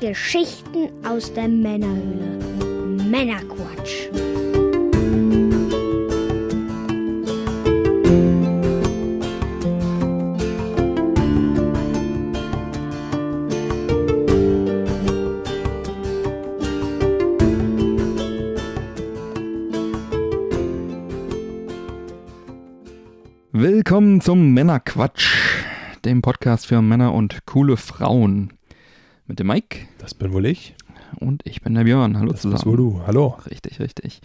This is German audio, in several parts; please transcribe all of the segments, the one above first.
Geschichten aus der Männerhöhle. Männerquatsch. Willkommen zum Männerquatsch, dem Podcast für Männer und coole Frauen. Mit dem Mike Das bin wohl ich. und ich bin der Björn. Hallo Das zusammen. bist wohl du. Hallo. Richtig, richtig.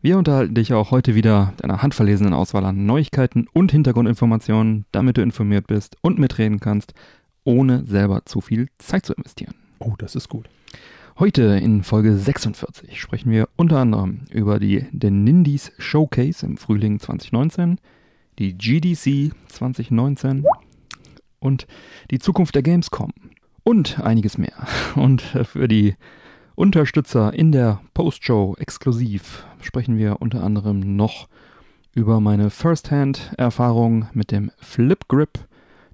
Wir unterhalten dich auch heute wieder mit einer handverlesenen Auswahl an Neuigkeiten und Hintergrundinformationen, damit du informiert bist und mitreden kannst, ohne selber zu viel Zeit zu investieren. Oh, das ist gut. Heute in Folge 46 sprechen wir unter anderem über die den Nindies Showcase im Frühling 2019, die GDC 2019 und die Zukunft der Gamescom und einiges mehr. Und für die Unterstützer in der Postshow exklusiv sprechen wir unter anderem noch über meine First-Hand-Erfahrung mit dem Flip Grip,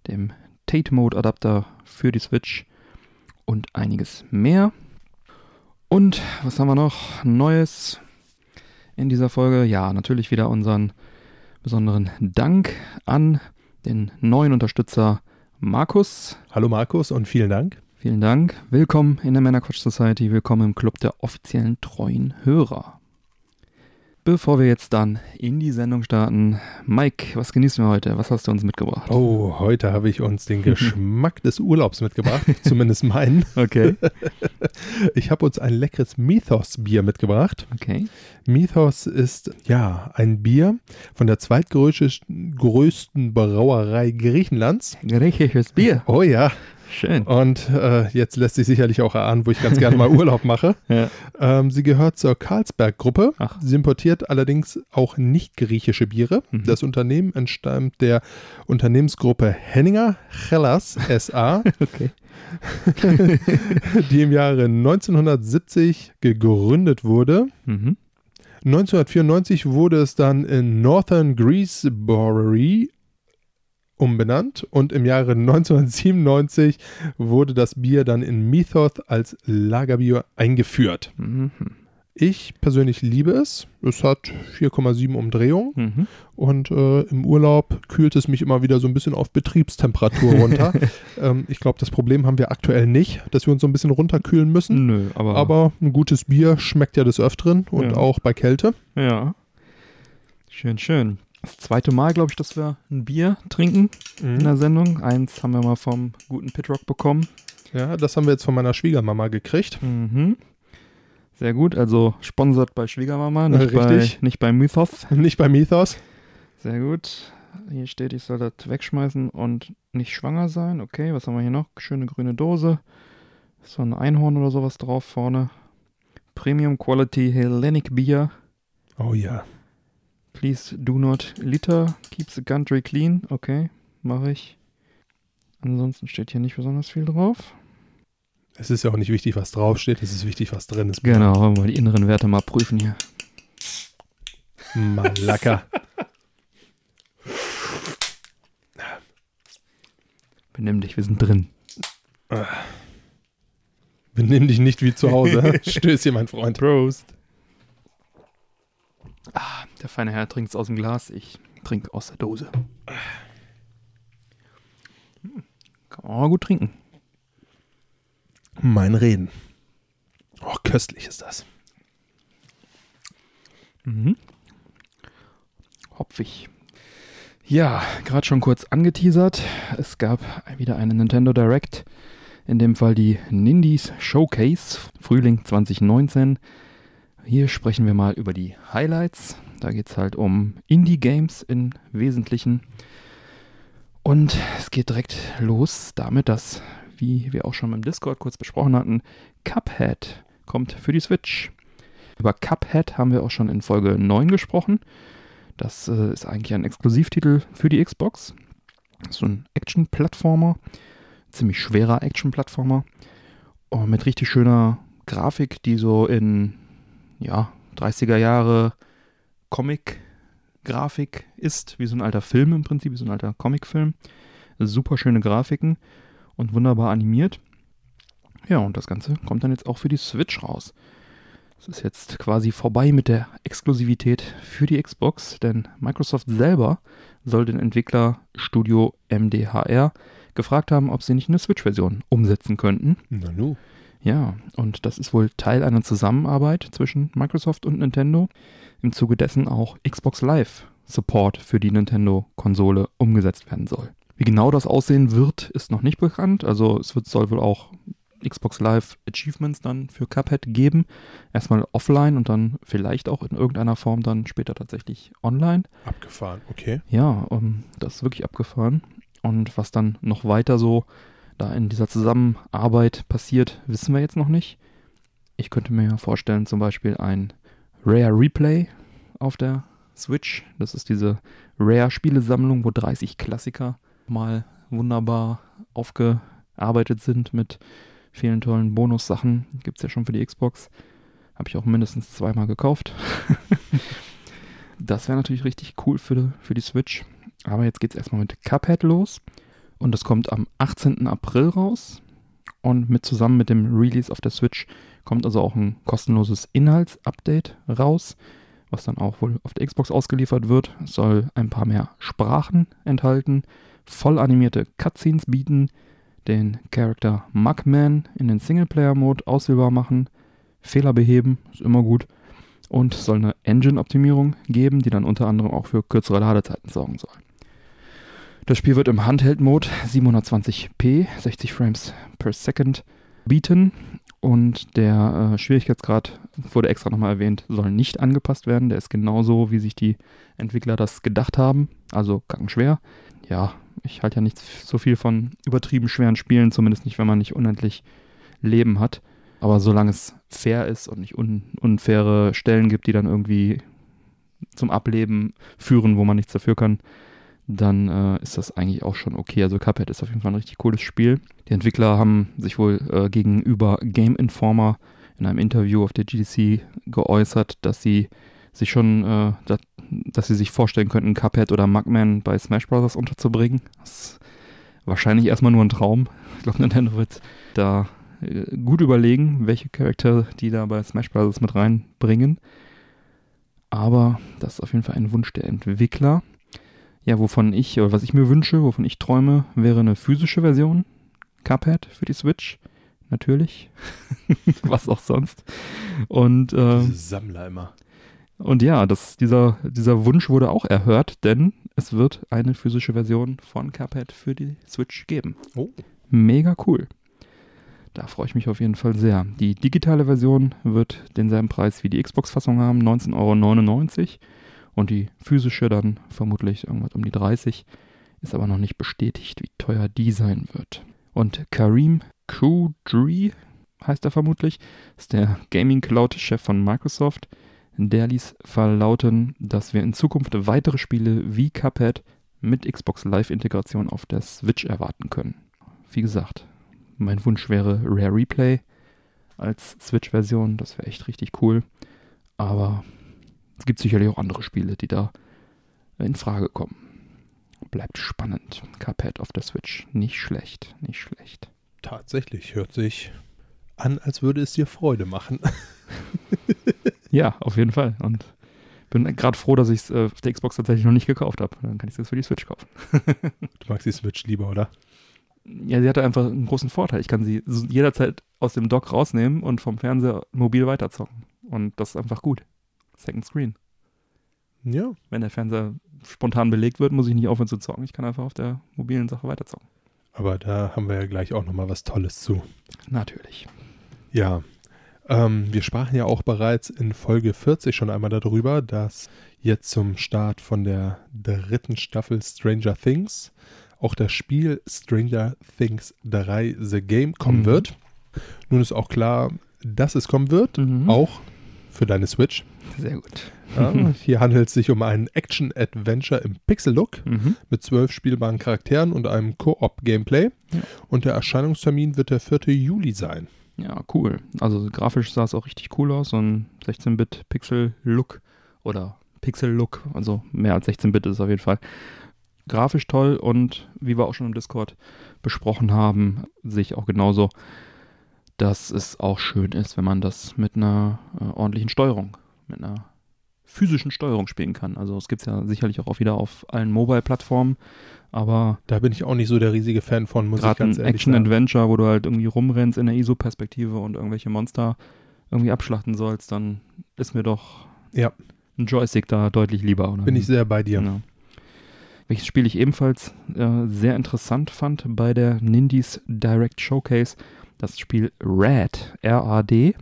dem Tate Mode Adapter für die Switch und einiges mehr. Und was haben wir noch Neues in dieser Folge? Ja, natürlich wieder unseren besonderen Dank an den neuen Unterstützer Markus. Hallo Markus und vielen Dank. Vielen Dank. Willkommen in der Männerquatsch Society. Willkommen im Club der offiziellen treuen Hörer. Bevor wir jetzt dann in die Sendung starten, Mike, was genießen wir heute? Was hast du uns mitgebracht? Oh, heute habe ich uns den Geschmack des Urlaubs mitgebracht, zumindest meinen. Okay. Ich habe uns ein leckeres Mythos-Bier mitgebracht. Okay. Mythos ist ja ein Bier von der zweitgrößten größten Brauerei Griechenlands. Griechisches Bier. Oh ja, Schön. und äh, jetzt lässt sich sicherlich auch erahnen, wo ich ganz gerne mal Urlaub mache. Ja. Ähm, sie gehört zur Carlsberg-Gruppe. Sie importiert allerdings auch nicht griechische Biere. Mhm. Das Unternehmen entstammt der Unternehmensgruppe Henninger Hellas SA, Okay. die im Jahre 1970 gegründet wurde. Mhm. 1994 wurde es dann in Northern Greece Brewery umbenannt und im Jahre 1997 wurde das Bier dann in Mythos als Lagerbier eingeführt. Mhm. Ich persönlich liebe es. Es hat 4,7 Umdrehungen Mhm. und äh, im Urlaub kühlt es mich immer wieder so ein bisschen auf Betriebstemperatur runter. ähm, ich glaube, das Problem haben wir aktuell nicht, dass wir uns so ein bisschen runterkühlen müssen. Nö, aber, Aber ein gutes Bier schmeckt ja des Öfteren und Ja. auch bei Kälte. ja. Schön, schön. Das zweite Mal, glaube ich, dass wir ein Bier trinken in der Sendung. Eins haben wir mal vom guten Pitrock bekommen. Ja, das haben wir jetzt von meiner Schwiegermama gekriegt. Mhm. Sehr gut, also sponsert bei Schwiegermama, nicht, Richtig. bei, nicht bei Mythos. Nicht bei Mythos. Sehr gut. Hier steht, ich soll das wegschmeißen und nicht schwanger sein. Okay, was haben wir hier noch? Schöne grüne Dose. Ist so ein Einhorn oder sowas drauf vorne. Premium Quality Hellenic Beer. Oh ja. Please do not litter. Keep the country clean. Okay, mache ich. Ansonsten steht hier nicht besonders viel drauf. Es ist ja auch nicht wichtig, was draufsteht. Es ist wichtig, was drin ist. Genau, wollen wir mal die inneren Werte mal prüfen hier. Malaka. Benimm dich, wir sind drin. Benimm dich nicht wie zu Hause. Stößchen, mein Freund. Prost. Ah, der feine Herr trinkt es aus dem Glas, ich trinke aus der Dose. Hm, Kann man auch gut trinken. Mein Reden. Oh, köstlich ist das. Mhm. Hopfig. Ja, gerade schon kurz angeteasert. Es gab wieder eine Nintendo Direct. In dem Fall die Nindies Showcase Frühling 2019. Hier sprechen wir mal über die Highlights. Da geht es halt um Indie-Games im Wesentlichen. Und es geht direkt los damit, dass, wie wir auch schon im Discord kurz besprochen hatten, Cuphead kommt für die Switch. Über Cuphead haben wir auch schon in Folge 9 gesprochen. Das äh, ist eigentlich ein Exklusivtitel für die Xbox. So ein Action-Plattformer. Ziemlich schwerer Action-Plattformer. Oh, mit richtig schöner Grafik, die so in ja, 30er Jahre Comic-Grafik ist, wie so ein alter Film im Prinzip, wie so ein alter Comic-Film. Super schöne Grafiken und wunderbar animiert. Ja, und das Ganze kommt dann jetzt auch für die Switch raus. Es ist jetzt quasi vorbei mit der Exklusivität für die Xbox, denn Microsoft selber soll den Entwickler Studio MDHR gefragt haben, ob sie nicht eine Switch-Version umsetzen könnten. Na nu. Ja, und das ist wohl Teil einer Zusammenarbeit zwischen Microsoft und Nintendo. Im Zuge dessen auch Xbox Live Support für die Nintendo-Konsole umgesetzt werden soll. Wie genau das aussehen wird, ist noch nicht bekannt. Also es wird, soll wohl auch Xbox Live Achievements dann für Cuphead geben. Erstmal offline und dann vielleicht auch in irgendeiner Form dann später tatsächlich online. Abgefahren, okay. Ja, um, das ist wirklich abgefahren. Und was dann noch weiter so da in dieser Zusammenarbeit passiert, wissen wir jetzt noch nicht. Ich könnte mir vorstellen, zum Beispiel ein Rare Replay auf der Switch. Das ist diese Rare-Spielesammlung, wo 30 Klassiker mal wunderbar aufgearbeitet sind mit vielen tollen Bonussachen. Gibt es ja schon für die Xbox. Habe ich auch mindestens zweimal gekauft. das wäre natürlich richtig cool für, für die Switch. Aber jetzt geht es erstmal mit Cuphead los. Und das kommt am 18. April raus. Und mit zusammen mit dem Release auf der Switch kommt also auch ein kostenloses Inhaltsupdate raus, was dann auch wohl auf der Xbox ausgeliefert wird. Es soll ein paar mehr Sprachen enthalten, voll animierte Cutscenes bieten, den Charakter Mugman in den Singleplayer-Mode auswählbar machen, Fehler beheben, ist immer gut, und soll eine Engine-Optimierung geben, die dann unter anderem auch für kürzere Ladezeiten sorgen soll. Das Spiel wird im Handheld-Mode 720p, 60 Frames per Second bieten und der äh, Schwierigkeitsgrad, wurde extra nochmal erwähnt, soll nicht angepasst werden. Der ist genauso, wie sich die Entwickler das gedacht haben, also schwer. Ja, ich halte ja nicht so viel von übertrieben schweren Spielen, zumindest nicht, wenn man nicht unendlich Leben hat. Aber solange es fair ist und nicht un unfaire Stellen gibt, die dann irgendwie zum Ableben führen, wo man nichts dafür kann, dann äh, ist das eigentlich auch schon okay. Also Cuphead ist auf jeden Fall ein richtig cooles Spiel. Die Entwickler haben sich wohl äh, gegenüber Game Informer in einem Interview auf der GDC geäußert, dass sie sich schon, äh, dass, dass, sie sich vorstellen könnten, Cuphead oder Mugman bei Smash Bros. unterzubringen. Das ist wahrscheinlich erstmal nur ein Traum. Ich glaube, Nintendo wird da äh, gut überlegen, welche Charakter die da bei Smash Bros. mit reinbringen. Aber das ist auf jeden Fall ein Wunsch der Entwickler. Ja, wovon ich, oder was ich mir wünsche, wovon ich träume, wäre eine physische Version. Cuphead für die Switch. Natürlich. was auch sonst. Und, äh, Sammler immer. Und ja, das, dieser, dieser Wunsch wurde auch erhört, denn es wird eine physische Version von Cuphead für die Switch geben. Oh. Mega cool. Da freue ich mich auf jeden Fall sehr. Die digitale Version wird denselben Preis wie die Xbox-Fassung haben, 19,99 Euro. Und die physische dann vermutlich irgendwas um die 30. Ist aber noch nicht bestätigt, wie teuer die sein wird. Und Karim Kudri heißt er vermutlich, ist der Gaming Cloud-Chef von Microsoft. Der ließ verlauten, dass wir in Zukunft weitere Spiele wie Cuphead mit Xbox Live-Integration auf der Switch erwarten können. Wie gesagt, mein Wunsch wäre Rare Replay als Switch-Version. Das wäre echt richtig cool. Aber es gibt sicherlich auch andere Spiele, die da in Frage kommen. Bleibt spannend. Cuphead auf der Switch. Nicht schlecht, nicht schlecht. Tatsächlich hört sich an, als würde es dir Freude machen. ja, auf jeden Fall. Und bin gerade froh, dass ich es äh, auf der Xbox tatsächlich noch nicht gekauft habe. Dann kann ich es jetzt für die Switch kaufen. du magst die Switch lieber, oder? Ja, sie hatte einfach einen großen Vorteil. Ich kann sie jederzeit aus dem Dock rausnehmen und vom Fernseher mobil weiterzocken. Und das ist einfach gut. Second Screen. Ja. Wenn der Fernseher spontan belegt wird, muss ich nicht aufhören zu zocken. Ich kann einfach auf der mobilen Sache weiterzocken. Aber da haben wir ja gleich auch nochmal was Tolles zu. Natürlich. Ja. Ähm, wir sprachen ja auch bereits in Folge 40 schon einmal darüber, dass jetzt zum Start von der dritten Staffel Stranger Things auch das Spiel Stranger Things 3 The Game kommen mhm. wird. Nun ist auch klar, dass es kommen wird, mhm. auch für deine Switch. Sehr gut. Ja, hier handelt es sich um einen Action-Adventure im Pixel-Look mhm. mit zwölf spielbaren Charakteren und einem Koop-Gameplay. Ja. Und der Erscheinungstermin wird der 4. Juli sein. Ja, cool. Also grafisch sah es auch richtig cool aus. So ein 16-Bit-Pixel-Look oder Pixel-Look. Also mehr als 16-Bit ist es auf jeden Fall. Grafisch toll und wie wir auch schon im Discord besprochen haben, sehe ich auch genauso dass es auch schön ist, wenn man das mit einer äh, ordentlichen Steuerung, mit einer physischen Steuerung spielen kann. Also es gibt es ja sicherlich auch wieder auf allen Mobile-Plattformen, aber Da bin ich auch nicht so der riesige Fan von, muss ich ganz ein ehrlich. Action-Adventure, wo du halt irgendwie rumrennst in der ISO-Perspektive und irgendwelche Monster irgendwie abschlachten sollst, dann ist mir doch Ja. ein Joystick da deutlich lieber. Oder? Bin ich sehr bei dir. Ja. Welches Spiel ich ebenfalls äh, sehr interessant fand bei der Nindies Direct Showcase, das Spiel Rad, R-A-D,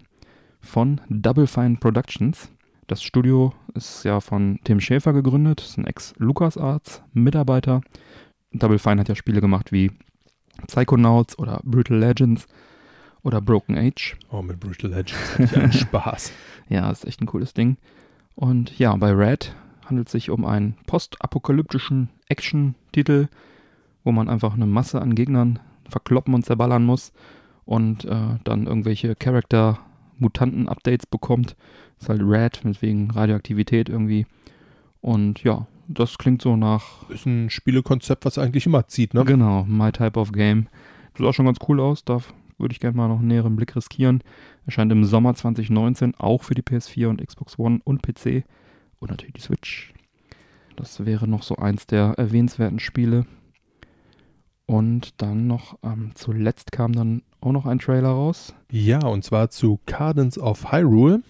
von Double Fine Productions. Das Studio ist ja von Tim Schäfer gegründet, ist ein Ex-LucasArts-Mitarbeiter. Double Fine hat ja Spiele gemacht wie Psychonauts oder Brutal Legends oder Broken Age. Oh, mit Brutal Legends hatte ich einen Spaß. Ja, ist echt ein cooles Ding. Und ja, bei Red handelt es sich um einen postapokalyptischen Action-Titel, wo man einfach eine Masse an Gegnern verkloppen und zerballern muss und äh, dann irgendwelche Charakter-Mutanten-Updates bekommt. Ist halt Red, mit wegen Radioaktivität irgendwie. Und ja, das klingt so nach, Ist ein Spielekonzept, was eigentlich immer zieht, ne? genau, My Type of Game. Sieht auch schon ganz cool aus, da würde ich gerne mal noch einen näheren Blick riskieren. Erscheint im Sommer 2019 auch für die PS4 und Xbox One und PC und natürlich die Switch. Das wäre noch so eins der erwähnenswerten Spiele. Und dann noch, ähm, zuletzt kam dann auch noch ein Trailer raus. Ja, und zwar zu Cadence of Hyrule.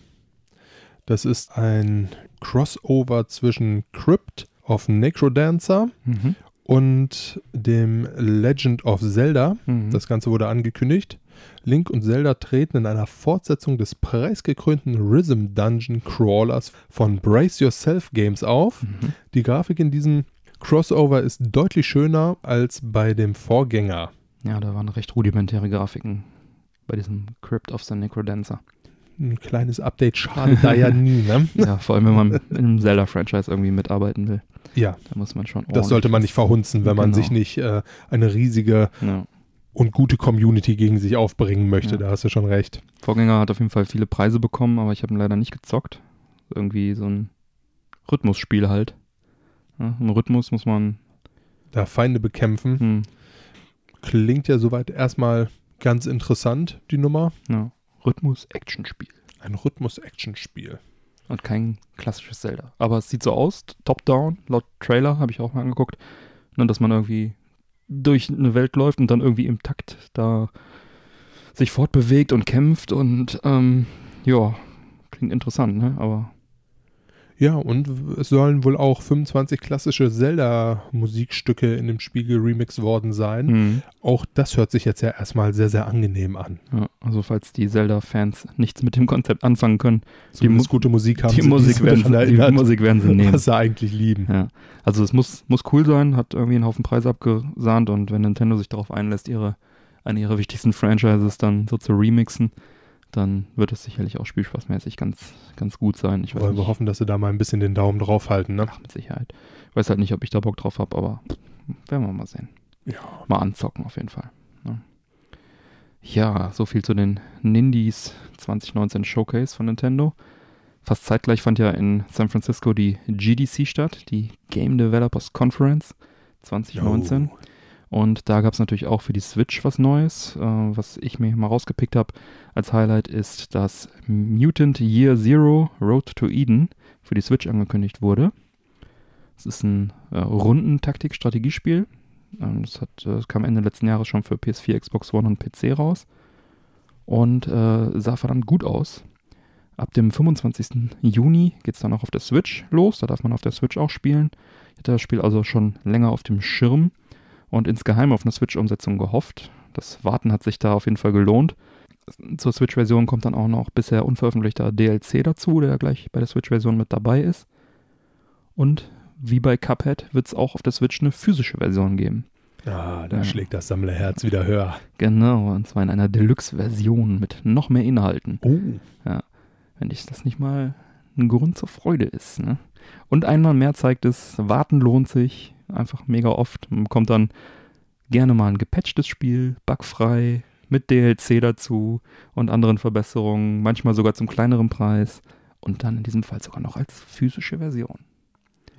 Das ist ein Crossover zwischen Crypt of Necrodancer Mhm. und dem Legend of Zelda. Mhm. Das Ganze wurde angekündigt. Link und Zelda treten in einer Fortsetzung des preisgekrönten Rhythm Dungeon Crawlers von Brace Yourself Games auf. Mhm. Die Grafik in diesem Crossover ist deutlich schöner als bei dem Vorgänger. Ja, da waren recht rudimentäre Grafiken bei diesem Crypt of the Necrodancer. Ein kleines Update schadet da ja nie, ne? Ja, vor allem, wenn man in einem Zelda-Franchise irgendwie mitarbeiten will. Ja, Da muss man schon das sollte man nicht verhunzen, wenn man Genau. sich nicht äh, eine riesige Ja. und gute Community gegen sich aufbringen möchte. Ja. Da hast du schon recht. Vorgänger hat auf jeden Fall viele Preise bekommen, aber ich habe ihn leider nicht gezockt. Irgendwie so ein Rhythmusspiel halt. Ja, Im Rhythmus muss man. Da Feinde bekämpfen. Hm, Klingt ja soweit erstmal ganz interessant, die Nummer. ja, Rhythmus-Action-Spiel. Ein Rhythmus-Action-Spiel. Und kein klassisches Zelda. Aber es sieht so aus, top-down, laut Trailer, habe ich auch mal angeguckt. Nur, dass man irgendwie durch eine Welt läuft und dann irgendwie im Takt da sich fortbewegt und kämpft und ähm, ja, klingt interessant, ne? Aber Ja, und es sollen wohl auch 25 klassische Zelda-Musikstücke in dem Spiel geremixed worden sein. hm, Auch das hört sich jetzt ja erstmal sehr, sehr angenehm an. ja, also falls die Zelda-Fans nichts mit dem Konzept anfangen können, Zumindest gute Musik haben die sie, Musik, werden sie, die Musik werden sie nehmen. was sie eigentlich lieben. Ja. Also es muss, muss cool sein, hat irgendwie einen Haufen Preise abgesahnt und wenn Nintendo sich darauf einlässt, ihre, eine ihrer wichtigsten Franchises dann so zu remixen, dann wird es sicherlich auch spielspaßmäßig ganz, ganz gut sein. Ich Wollen wir hoffen, dass sie da mal ein bisschen den Daumen drauf halten, ne? Ach, mit Sicherheit. Ich weiß halt nicht, ob ich da Bock drauf habe, aber werden wir mal sehen. Ja. Mal anzocken auf jeden Fall. Ne? Ja, so viel zu den Nindies 2019 Showcase von Nintendo. Fast zeitgleich fand ja in San Francisco die GDC statt, die Game Developers Conference 2019. Oh. Und da gab es natürlich auch für die Switch was Neues. Äh, was ich mir mal rausgepickt habe als Highlight ist, dass Mutant Year Zero Road to Eden für die Switch angekündigt wurde. Es ist ein äh, Rundentaktik-Strategiespiel. Ähm, das, hat, äh, das kam Ende letzten Jahres schon für PS4, Xbox One und PC raus. Und äh, sah verdammt gut aus. Ab dem 25. Juni geht es dann auch auf der Switch los. Da darf man auf der Switch auch spielen. Ich hatte das Spiel also schon länger auf dem Schirm und insgeheim auf eine Switch-Umsetzung gehofft. Das Warten hat sich da auf jeden Fall gelohnt. Zur Switch-Version kommt dann auch noch bisher unveröffentlichter DLC dazu, der gleich bei der Switch-Version mit dabei ist. Und wie bei Cuphead wird es auch auf der Switch eine physische Version geben. Ah, da Ja. schlägt das Sammlerherz wieder höher. Genau, und zwar in einer Deluxe-Version mit noch mehr Inhalten. Oh. Wenn ich das nicht mal ein Grund zur Freude ist. Ne? Und einmal mehr zeigt es, warten lohnt sich einfach mega oft. Man bekommt dann gerne mal ein gepatchtes Spiel, bugfrei, mit DLC dazu und anderen Verbesserungen, manchmal sogar zum kleineren Preis und dann in diesem Fall sogar noch als physische Version.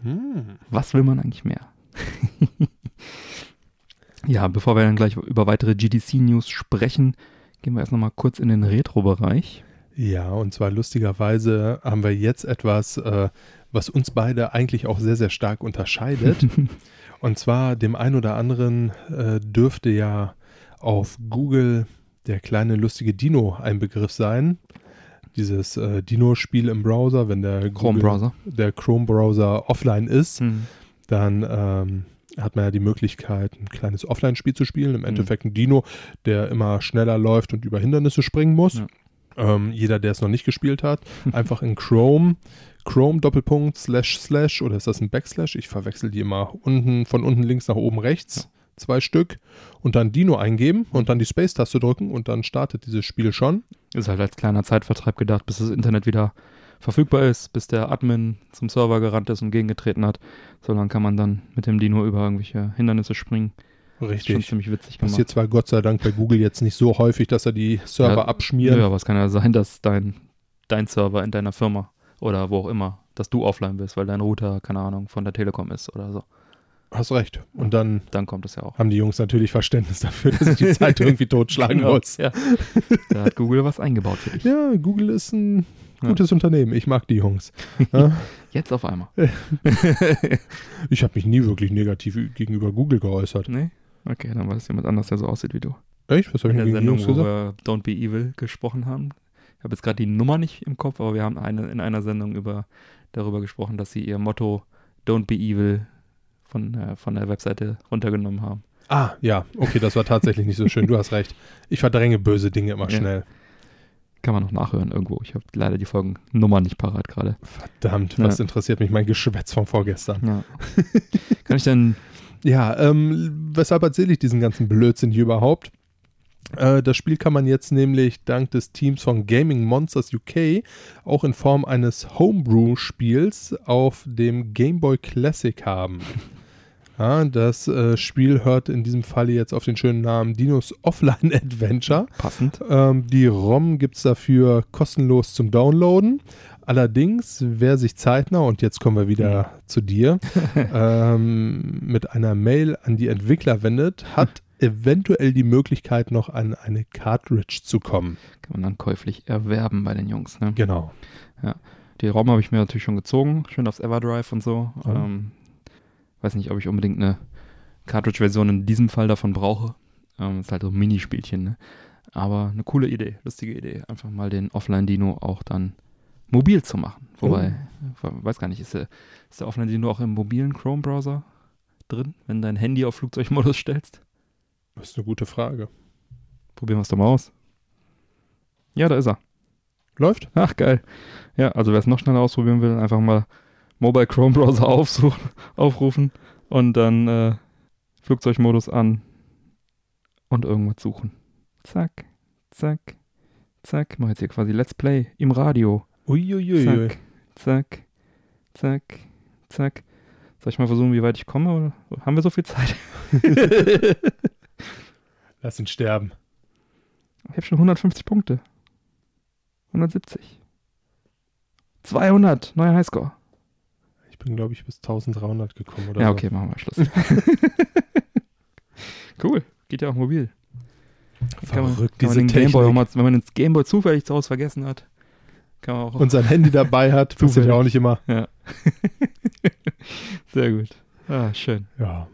Hm. Was will man eigentlich mehr? ja, bevor wir dann gleich über weitere GDC-News sprechen, Gehen wir erst nochmal kurz in den Retro-Bereich. Ja, und zwar lustigerweise haben wir jetzt etwas, äh, was uns beide eigentlich auch sehr, sehr stark unterscheidet. und zwar dem einen oder anderen äh, dürfte ja auf Google der kleine lustige Dino ein Begriff sein. Dieses äh, Dino-Spiel im Browser, wenn der Chrome-Browser. der Chrome-Browser offline ist, Hm. dann ähm, hat man ja die Möglichkeit, ein kleines Offline-Spiel zu spielen. Im Endeffekt ein Dino, der immer schneller läuft und über Hindernisse springen muss. Ja. Ähm, jeder, der es noch nicht gespielt hat, einfach in Chrome, Chrome Doppelpunkt slash slash oder ist das ein Backslash? Ich verwechsel die immer unten von unten links nach oben rechts. Zwei Stück und dann Dino eingeben und dann die Space-Taste drücken und dann startet dieses Spiel schon. Ist halt als kleiner Zeitvertreib gedacht, bis das Internet wieder verfügbar ist, bis der Admin zum Server gerannt ist und gegengetreten hat. So lange kann man dann mit dem Dino über irgendwelche Hindernisse springen. Ist schon Richtig. ziemlich witzig gemacht. Passiert zwar Gott sei Dank bei Google jetzt nicht so häufig, dass er die Server Ja, abschmieren. Ja, aber es kann ja sein, dass dein, dein Server in deiner Firma oder wo auch immer, dass du offline bist, weil dein Router, keine Ahnung, von der Telekom ist oder so. Hast recht. Und dann Dann kommt es ja auch. haben die Jungs natürlich Verständnis dafür, dass ich die Zeit irgendwie totschlagen Genau, muss. Ja. Da hat Google was eingebaut für dich. Ja, Google ist ein Ja. gutes Unternehmen. Ich mag die Jungs. Ja, Jetzt auf einmal. ich habe mich nie wirklich negativ gegenüber Google geäußert. nee? Okay, dann war das jemand anders, der so aussieht wie du. Echt? Was habe In ich der denn gegen Sendung, Jungs wo gesagt? wir Don't Be Evil gesprochen haben. Ich habe jetzt gerade die Nummer nicht im Kopf, aber wir haben eine, in einer Sendung über, darüber gesprochen, dass sie ihr Motto Don't Be Evil von, äh, von der Webseite runtergenommen haben. Ah, ja. Okay, das war tatsächlich nicht so schön. Du hast recht. Ich verdränge böse Dinge immer Ja. schnell. Kann man noch nachhören irgendwo. Ich habe leider die Folgennummer nicht parat gerade. Verdammt, Ja. was interessiert mich mein Geschwätz von vorgestern? Ja. Kann ich denn Ja, ähm, weshalb erzähle ich diesen ganzen Blödsinn hier überhaupt? Äh, das Spiel kann man jetzt nämlich dank des Teams von Gaming Monsters UK auch in Form eines Homebrew-Spiels auf dem Game Boy Classic haben. Ja, das äh, Spiel hört in diesem Falle jetzt auf den schönen Namen Dinos Offline Adventure. passend? Ähm, die ROM gibt es dafür kostenlos zum Downloaden. Allerdings, wer sich zeitnah, und jetzt kommen wir wieder zu dir, ähm, mit einer Mail an die Entwickler wendet, hat eventuell die Möglichkeit, noch an eine Cartridge zu kommen. Kann man dann käuflich erwerben bei den Jungs. Ne? Genau. Die ROM habe ich mir natürlich schon gezogen, schön aufs Everdrive und so. Ja. Ähm, weiß nicht, ob ich unbedingt eine Cartridge-Version in diesem Fall davon brauche. Ähm, ist halt so ein Minispielchen, ne? Aber eine coole Idee, lustige Idee. Einfach mal den Offline-Dino auch dann mobil zu machen. Wobei, Oh. weiß gar nicht, ist der, ist der Offline-Dino auch im mobilen Chrome-Browser drin, wenn du dein Handy auf Flugzeugmodus stellst? Das ist eine gute Frage. Probieren wir es doch mal aus. Ja, da ist er. Läuft? Ach, geil. Ja, also wer es noch schneller ausprobieren will, einfach mal Mobile Chrome Browser aufsuchen, aufrufen und dann äh, Flugzeugmodus an und irgendwas suchen. Zack, zack, zack. Mach jetzt hier quasi Let's Play im Radio. Uiuiui. Zack, zack, zack, zack. Soll ich mal versuchen, wie weit ich komme? Oder haben wir so viel Zeit? Lass ihn sterben. Ich habe schon 150 Punkte. 170. 200, neuer Highscore. Ich bin, glaube ich, bis 1300 gekommen oder Ja, so. okay, machen wir Schluss. cool, geht ja auch mobil. Kann man, Verrückt, kann man diese den Gameboy mal, wenn man den Gameboy zufällig zu Hause vergessen hat, kann man auch. Und sein Handy dabei hat, passiert ja auch nicht immer. ja. Sehr gut. Ah, schön. Ja.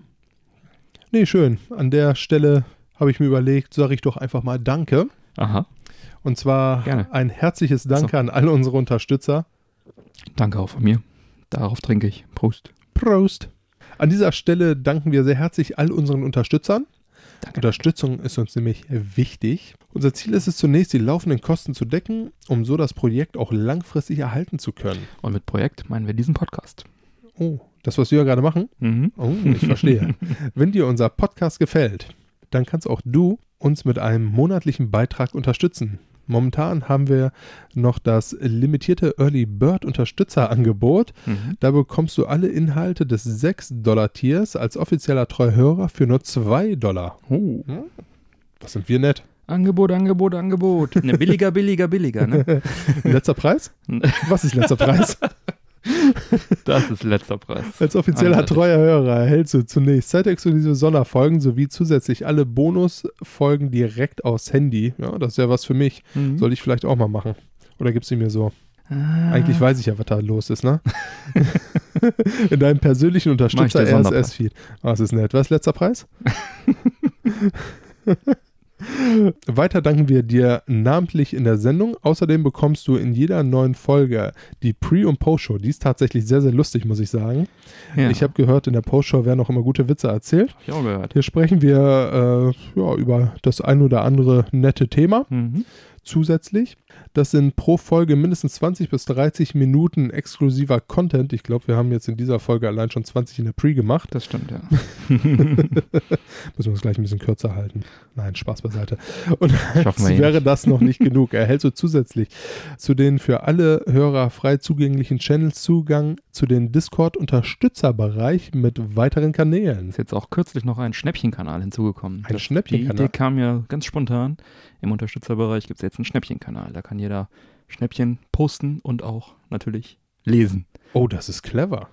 Nee, schön. An der Stelle habe ich mir überlegt, sage ich doch einfach mal Danke. Aha. Und zwar Gerne. ein herzliches Danke an alle unsere Unterstützer. Danke auch von mir. Darauf trinke ich. Prost. Prost. An dieser Stelle danken wir sehr herzlich all unseren Unterstützern. Danke. Unterstützung ist uns nämlich wichtig. Unser Ziel ist es zunächst, die laufenden Kosten zu decken, um so das Projekt auch langfristig erhalten zu können. Und mit Projekt meinen wir diesen Podcast. Oh, das, was wir ja gerade machen? Mhm. Oh, ich verstehe. Wenn dir unser Podcast gefällt, dann kannst auch du uns mit einem monatlichen Beitrag unterstützen. Momentan haben wir noch das limitierte Early Bird Unterstützerangebot. Mhm. Da bekommst du alle Inhalte des 6-Dollar-Tiers als offizieller Treuhörer für nur 2 Dollar. Oh. Was sind wir nett? Angebot, Angebot, Angebot. Ne, billiger, billiger, billiger, ne? Letzter Preis? Was ist letzter Preis? Das ist letzter Preis. Als offizieller Eindeutig. treuer Hörer erhältst du zunächst zeitexklusive Sonderfolgen sowie zusätzlich alle Bonusfolgen direkt aufs Handy. Ja, das ist ja was für mich. Mhm. Soll ich vielleicht auch mal machen. Oder gibst du mir so? Ah. Eigentlich weiß ich ja, was da los ist, ne? In deinem persönlichen Unterstützer. RSS-Feed. Oh, das ist nett. Was ist letzter Preis? Weiter danken wir dir namentlich in der Sendung. Außerdem bekommst du in jeder neuen Folge die Pre- und Post-Show. Die ist tatsächlich sehr, sehr lustig, muss ich sagen. Ja, Ich habe gehört, in der Post-Show werden auch immer gute Witze erzählt. hab ich auch gehört. Hier sprechen wir äh, ja, über das ein oder andere nette Thema Mhm. Zusätzlich. Das sind pro Folge mindestens 20 bis 30 Minuten exklusiver Content. Ich glaube, wir haben jetzt in dieser Folge allein schon 20 in der Pre gemacht. Das stimmt, ja. Müssen wir uns gleich ein bisschen kürzer halten. Nein, Spaß beiseite. Und als eh wäre nicht. das noch nicht genug, erhältst du zusätzlich zu den für alle Hörer frei zugänglichen Channels Zugang zu den Discord-Unterstützerbereich mit weiteren Kanälen. Ist jetzt auch kürzlich noch ein Schnäppchenkanal hinzugekommen. Ein Schnäppchenkanal? Die Idee kam ja ganz spontan. Im Unterstützerbereich gibt es jetzt einen Schnäppchenkanal. Da kann jeder Schnäppchen posten und auch natürlich lesen. Oh, das ist clever.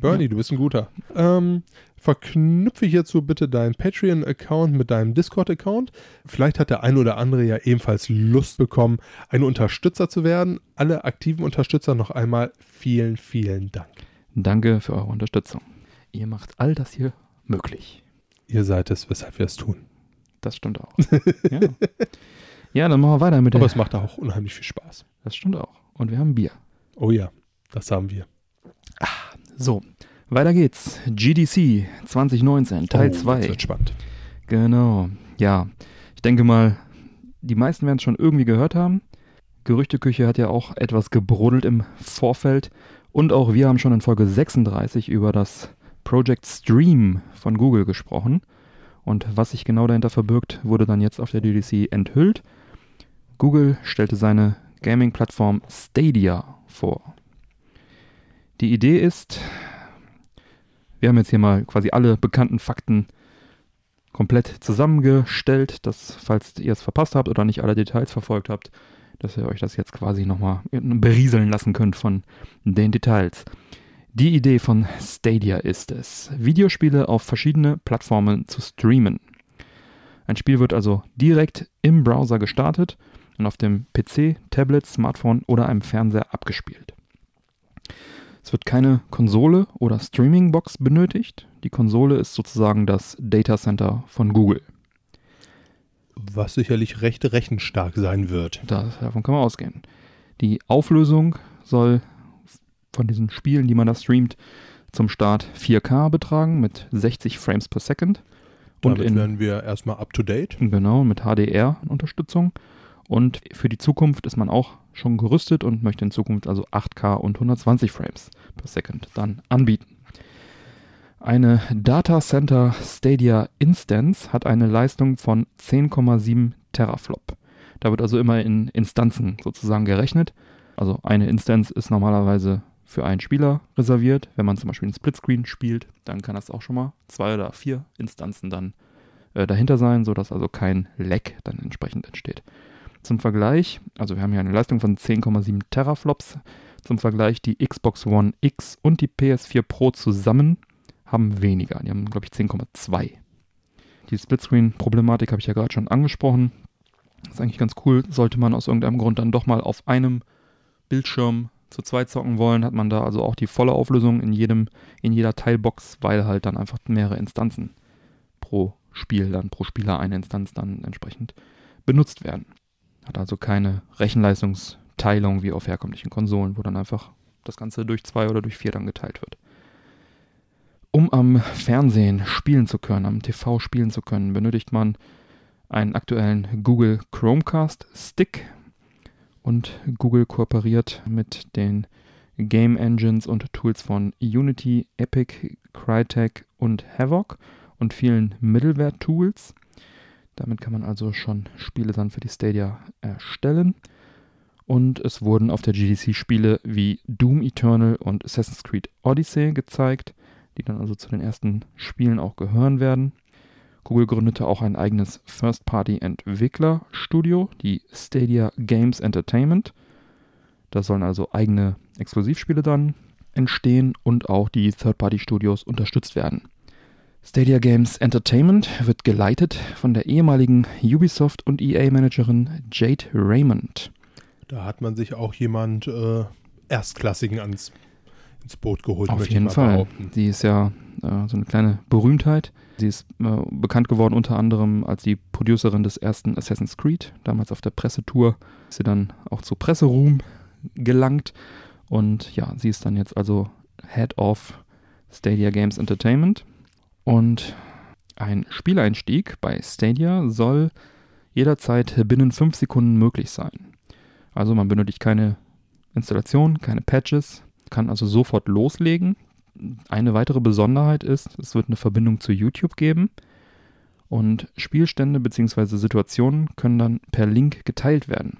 Bernie, du bist ein guter. Ähm, verknüpfe hierzu bitte deinen Patreon-Account mit deinem Discord-Account. Vielleicht hat der ein oder andere ja ebenfalls Lust bekommen, ein Unterstützer zu werden. Alle aktiven Unterstützer noch einmal vielen, vielen Dank. Danke für eure Unterstützung. Ihr macht all das hier möglich. Ihr seid es, weshalb wir es tun. Das stimmt auch. ja. ja, dann machen wir weiter mit der. Aber es macht auch unheimlich viel Spaß. Das stimmt auch. Und wir haben Bier. Oh ja, das haben wir. So, weiter geht's. GDC 2019, Teil oh, 2. Das wird spannend. Genau. Ja, ich denke mal, die meisten werden es schon irgendwie gehört haben. Gerüchteküche hat ja auch etwas gebrodelt im Vorfeld. Und auch wir haben schon in Folge 36 über das Project Stream von Google gesprochen. Und was sich genau dahinter verbirgt, wurde dann jetzt auf der GDC enthüllt. Google stellte seine Gaming-Plattform Stadia vor. Die Idee ist, wir haben jetzt hier mal quasi alle bekannten Fakten komplett zusammengestellt, dass, falls ihr es verpasst habt oder nicht alle Details verfolgt habt, dass ihr euch das jetzt quasi nochmal berieseln lassen könnt von den Details. Die Idee von Stadia ist es, Videospiele auf verschiedene Plattformen zu streamen. Ein Spiel wird also direkt im Browser gestartet und auf dem PC, Tablet, Smartphone oder einem Fernseher abgespielt. Es wird keine Konsole oder Streaming-Box benötigt. Die Konsole ist sozusagen das Data Center von Google. Was sicherlich recht rechenstark sein wird. Da, davon kann man ausgehen. Die Auflösung soll von diesen Spielen, die man da streamt, zum Start 4K betragen mit 60 Frames per Second. Und Damit in, werden wir erstmal up to date. Genau, mit HDR-Unterstützung. Und für die Zukunft ist man auch schon gerüstet und möchte in Zukunft also 8K und 120 Frames per Second dann anbieten. Eine Data Center Stadia Instance hat eine Leistung von 10,7 Teraflop. Da wird also immer in Instanzen sozusagen gerechnet. Also eine Instance ist normalerweise für einen Spieler reserviert. Wenn man zum Beispiel einen Splitscreen spielt, dann kann das auch schon mal zwei oder vier Instanzen dann äh, dahinter sein, sodass also kein Lag dann entsprechend entsteht. Zum Vergleich, also wir haben hier eine Leistung von 10,7 Teraflops. Zum Vergleich die Xbox One X und die PS4 Pro zusammen haben weniger. Die haben, glaube ich, 10,2. Die Splitscreen-Problematik habe ich ja gerade schon angesprochen. Das ist eigentlich ganz cool. Sollte man aus irgendeinem Grund dann doch mal auf einem Bildschirm zu zweit zocken wollen, hat man da also auch die volle Auflösung in jedem, in jeder Teilbox, weil halt dann einfach mehrere Instanzen pro Spiel, dann pro Spieler eine Instanz dann entsprechend benutzt werden. Hat also keine Rechenleistungsteilung wie auf herkömmlichen Konsolen, wo dann einfach das Ganze durch zwei oder durch vier dann geteilt wird. Um am Fernsehen spielen zu können, am TV spielen zu können, benötigt man einen aktuellen Google Chromecast Stick und Google kooperiert mit den Game Engines und Tools von Unity, Epic, Crytek und Havoc und vielen Middleware-Tools. Damit kann man also schon Spiele dann für die Stadia erstellen. Und es wurden auf der GDC Spiele wie Doom Eternal und Assassin's Creed Odyssey gezeigt, die dann also zu den ersten Spielen auch gehören werden. Google gründete auch ein eigenes First-Party-Entwicklerstudio, die Stadia Games Entertainment. Da sollen also eigene Exklusivspiele dann entstehen und auch die Third-Party-Studios unterstützt werden. Stadia Games Entertainment wird geleitet von der ehemaligen Ubisoft und EA-Managerin Jade Raymond. Da hat man sich auch jemand äh, Erstklassigen ans, ins Boot geholt. Auf jeden Fall. Behaupten. Sie ist ja äh, so eine kleine Berühmtheit. Sie ist äh, bekannt geworden unter anderem als die Producerin des ersten Assassin's Creed. Damals auf der Pressetour ist sie dann auch zu Presseruhm gelangt. Und ja, sie ist dann jetzt also Head of Stadia Games Entertainment. Und ein Spieleinstieg bei Stadia soll jederzeit binnen 5 Sekunden möglich sein. Also man benötigt keine Installation, keine Patches, kann also sofort loslegen. Eine weitere Besonderheit ist, es wird eine Verbindung zu YouTube geben und Spielstände bzw. Situationen können dann per Link geteilt werden.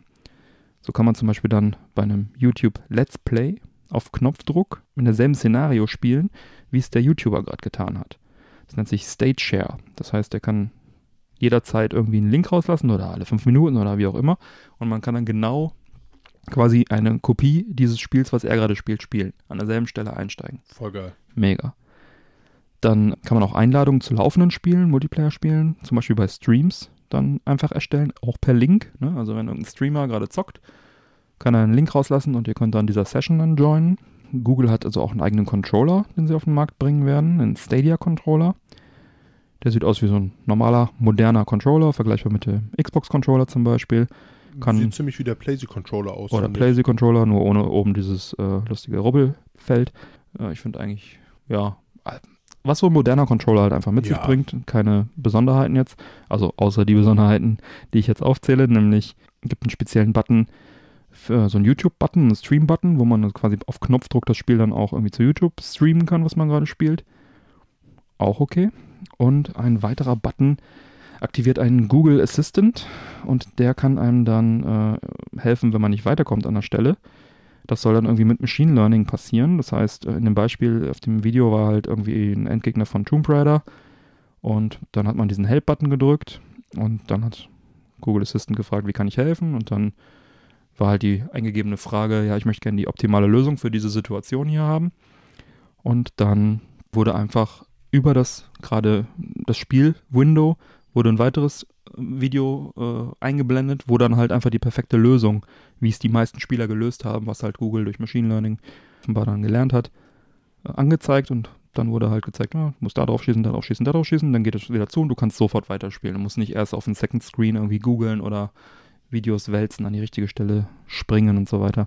So kann man zum Beispiel dann bei einem YouTube Let's Play auf Knopfdruck in derselben Szenario spielen, wie es der YouTuber gerade getan hat. Das nennt sich State Share. Das heißt, er kann jederzeit irgendwie einen Link rauslassen oder alle fünf Minuten oder wie auch immer. Und man kann dann genau quasi eine Kopie dieses Spiels, was er gerade spielt, spielen. An derselben Stelle einsteigen. Voll geil. Mega. Dann kann man auch Einladungen zu laufenden Spielen, Multiplayer-Spielen, zum Beispiel bei Streams, dann einfach erstellen, auch per Link. Ne? Also wenn irgendein Streamer gerade zockt, kann er einen Link rauslassen und ihr könnt dann dieser Session dann joinen. Google hat also auch einen eigenen Controller, den sie auf den Markt bringen werden, einen Stadia-Controller. Der sieht aus wie so ein normaler, moderner Controller, vergleichbar mit dem Xbox-Controller zum Beispiel. Kann, Sieht ziemlich wie der PlayStation-Controller aus. Oder PlayStation-Controller, nur ohne oben dieses äh, lustige Rubbelfeld. Äh, ich finde eigentlich, ja, was so ein moderner Controller halt einfach mit ja. sich bringt. Keine Besonderheiten jetzt. Also außer die Besonderheiten, die ich jetzt aufzähle, nämlich gibt einen speziellen Button für so einen YouTube-Button, einen Stream-Button, wo man quasi auf Knopfdruck das Spiel dann auch irgendwie zu YouTube streamen kann, was man gerade spielt. Auch okay. Und ein weiterer Button, aktiviert einen Google Assistant und der kann einem dann äh, helfen, wenn man nicht weiterkommt an der Stelle. Das soll dann irgendwie mit Machine Learning passieren. Das heißt, äh, in dem Beispiel auf dem Video war halt irgendwie ein Endgegner von Tomb Raider und dann hat man diesen Help-Button gedrückt und dann hat Google Assistant gefragt, wie kann ich helfen? Und dann war halt die eingegebene Frage, ja, ich möchte gerne die optimale Lösung für diese Situation hier haben. Und dann wurde einfach über das gerade das Spiel-Window wurde ein weiteres äh, Video äh, eingeblendet, wo dann halt einfach die perfekte Lösung, wie es die meisten Spieler gelöst haben, was halt Google durch Machine Learning offenbar dann gelernt hat, äh, angezeigt und dann wurde halt gezeigt, ja, du musst da drauf schießen, da drauf schießen, da drauf schießen, dann geht es wieder zu und du kannst sofort weiterspielen. Du musst nicht erst auf den Second Screen irgendwie googeln oder Videos wälzen, an die richtige Stelle springen und so weiter.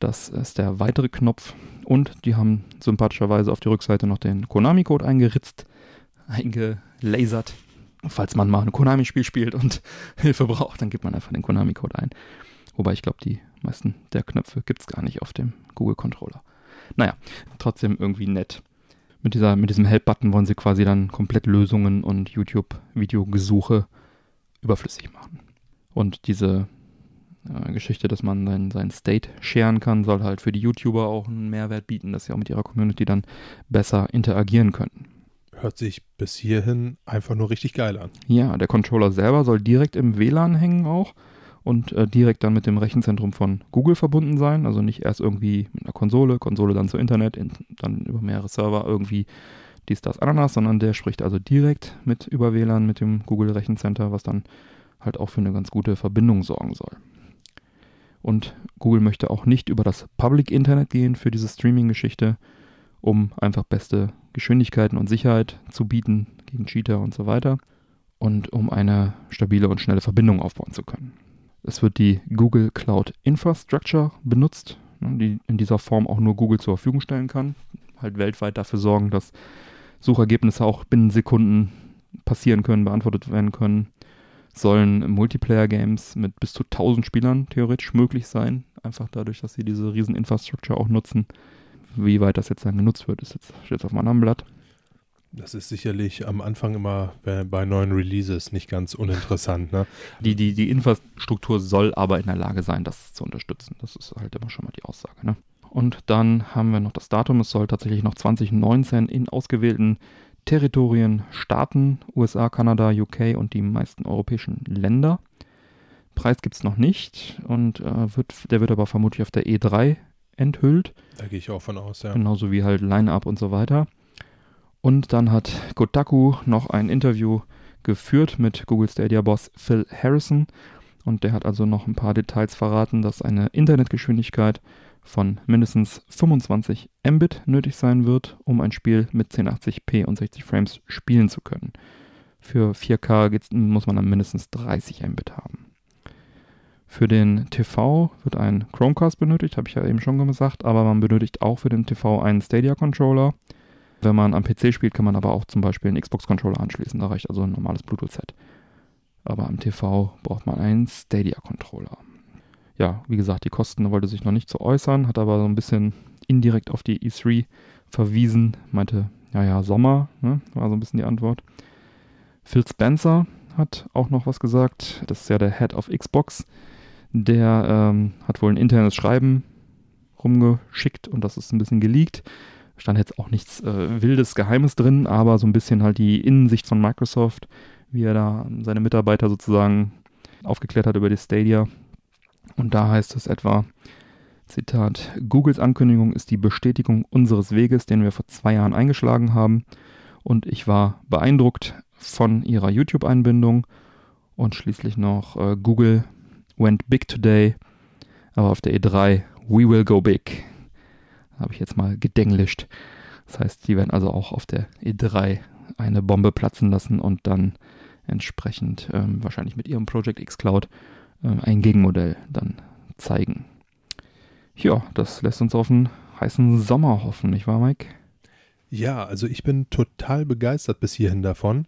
Das ist der weitere Knopf. Und die haben sympathischerweise auf die Rückseite noch den Konami-Code eingeritzt, eingelasert. Falls man mal ein Konami-Spiel spielt und Hilfe braucht, dann gibt man einfach den Konami-Code ein. Wobei ich glaube, die meisten der Knöpfe gibt es gar nicht auf dem Google-Controller. Naja, trotzdem irgendwie nett. Mit, dieser, mit diesem Help-Button wollen sie quasi dann komplett Lösungen und YouTube-Videogesuche überflüssig machen. Und diese äh, Geschichte, dass man sein, sein State sharen kann, soll halt für die YouTuber auch einen Mehrwert bieten, dass sie auch mit ihrer Community dann besser interagieren können hört sich bis hierhin einfach nur richtig geil an. Ja, der Controller selber soll direkt im WLAN hängen auch und äh, direkt dann mit dem Rechenzentrum von Google verbunden sein. Also nicht erst irgendwie mit einer Konsole, Konsole dann zu Internet, in, dann über mehrere Server irgendwie dies, das, Ananas, sondern der spricht also direkt mit über WLAN mit dem Google Rechencenter, was dann halt auch für eine ganz gute Verbindung sorgen soll. Und Google möchte auch nicht über das Public Internet gehen für diese Streaming-Geschichte, um einfach beste Geschwindigkeiten und Sicherheit zu bieten gegen Cheater und so weiter und um eine stabile und schnelle Verbindung aufbauen zu können. Es wird die Google Cloud Infrastructure benutzt, ne, die in dieser Form auch nur Google zur Verfügung stellen kann. Halt weltweit dafür sorgen, dass Suchergebnisse auch binnen Sekunden passieren können, beantwortet werden können. Sollen Multiplayer-Games mit bis zu 1000 Spielern theoretisch möglich sein, einfach dadurch, dass sie diese riesen Infrastructure auch nutzen. Wie weit das jetzt dann genutzt wird, ist jetzt, steht auf einem anderen Blatt. Das ist sicherlich am Anfang immer bei neuen Releases nicht ganz uninteressant. Ne? Die, die, die Infrastruktur soll aber in der Lage sein, das zu unterstützen. Das ist halt immer schon mal die Aussage. Ne? Und dann haben wir noch das Datum. Es soll tatsächlich noch 2019 in ausgewählten Territorien starten. USA, Kanada, UK und die meisten europäischen Länder. Preis gibt es noch nicht und äh, wird, der wird aber vermutlich auf der E3 enthüllt. Da gehe ich auch von aus, ja. Genauso wie halt Line-Up und so weiter. Und dann hat Kotaku noch ein Interview geführt mit Google Stadia-Boss Phil Harrison. Und der hat also noch ein paar Details verraten, dass eine Internetgeschwindigkeit von mindestens 25 Mbit nötig sein wird, um ein Spiel mit 1080p und 60 Frames spielen zu können. Für 4K geht's, muss man dann mindestens 30 Mbit haben. Für den TV wird ein Chromecast benötigt, habe ich ja eben schon gesagt, aber man benötigt auch für den TV einen Stadia-Controller. Wenn man am PC spielt, kann man aber auch zum Beispiel einen Xbox-Controller anschließen. Da reicht also ein normales Bluetooth-Set. Aber am TV braucht man einen Stadia-Controller. Ja, wie gesagt, die Kosten wollte sich noch nicht so äußern, hat aber so ein bisschen indirekt auf die E3 verwiesen. Meinte, ja, ja, Sommer, ne? war so ein bisschen die Antwort. Phil Spencer hat auch noch was gesagt. Das ist ja der Head of Xbox. Der ähm, hat wohl ein internes Schreiben rumgeschickt und das ist ein bisschen geleakt. Stand jetzt auch nichts äh, Wildes, Geheimes drin, aber so ein bisschen halt die Innensicht von Microsoft, wie er da seine Mitarbeiter sozusagen aufgeklärt hat über die Stadia. Und da heißt es etwa, Zitat, Googles Ankündigung ist die Bestätigung unseres Weges, den wir vor zwei Jahren eingeschlagen haben. Und ich war beeindruckt von ihrer YouTube-Einbindung. Und schließlich noch äh, Google went big today, aber auf der E3, we will go big. Habe ich jetzt mal gedenglischt. Das heißt, die werden also auch auf der E3 eine Bombe platzen lassen und dann entsprechend ähm, wahrscheinlich mit ihrem Project X Cloud ähm, ein Gegenmodell dann zeigen. Ja, das lässt uns auf einen heißen Sommer hoffen, nicht wahr, Mike? Ja, also ich bin total begeistert bis hierhin davon.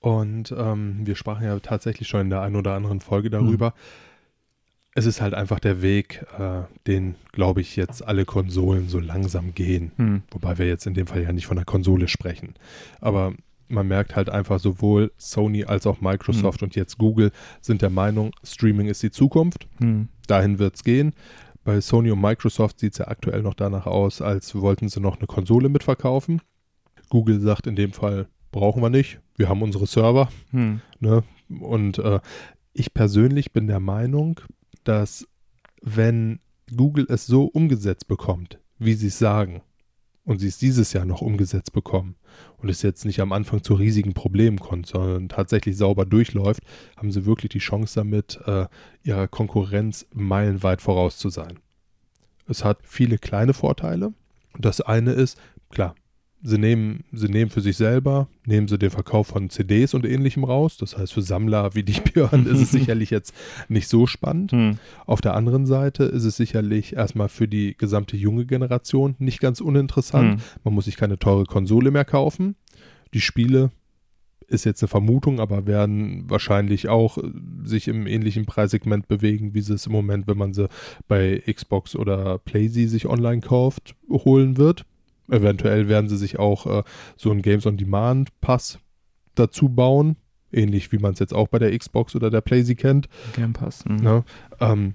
Und ähm, wir sprachen ja tatsächlich schon in der einen oder anderen Folge darüber. Hm es ist halt einfach der Weg, äh, den, glaube ich, jetzt alle Konsolen so langsam gehen. Hm. Wobei wir jetzt in dem Fall ja nicht von der Konsole sprechen. Aber man merkt halt einfach, sowohl Sony als auch Microsoft hm. und jetzt Google sind der Meinung, Streaming ist die Zukunft. Hm. Dahin wird es gehen. Bei Sony und Microsoft sieht es ja aktuell noch danach aus, als wollten sie noch eine Konsole mitverkaufen. Google sagt in dem Fall, brauchen wir nicht. Wir haben unsere Server. Hm. Ne? Und äh, ich persönlich bin der Meinung, dass wenn Google es so umgesetzt bekommt, wie sie es sagen, und sie es dieses Jahr noch umgesetzt bekommen und es jetzt nicht am Anfang zu riesigen Problemen kommt, sondern tatsächlich sauber durchläuft, haben sie wirklich die Chance damit, äh, ihrer Konkurrenz meilenweit voraus zu sein. Es hat viele kleine Vorteile. Das eine ist, klar, sie nehmen, sie nehmen für sich selber, nehmen sie den Verkauf von CDs und ähnlichem raus. Das heißt, für Sammler wie dich, Björn, ist es sicherlich jetzt nicht so spannend. Hm. Auf der anderen Seite ist es sicherlich erstmal für die gesamte junge Generation nicht ganz uninteressant. Hm. Man muss sich keine teure Konsole mehr kaufen. Die Spiele ist jetzt eine Vermutung, aber werden wahrscheinlich auch sich im ähnlichen Preissegment bewegen, wie sie es im Moment, wenn man sie bei Xbox oder PlayZ sich online kauft, holen wird. Eventuell werden sie sich auch äh, so einen Games on Demand Pass dazu bauen, ähnlich wie man es jetzt auch bei der Xbox oder der PlayStation kennt. Game Pass. Mhm. Ja, ähm,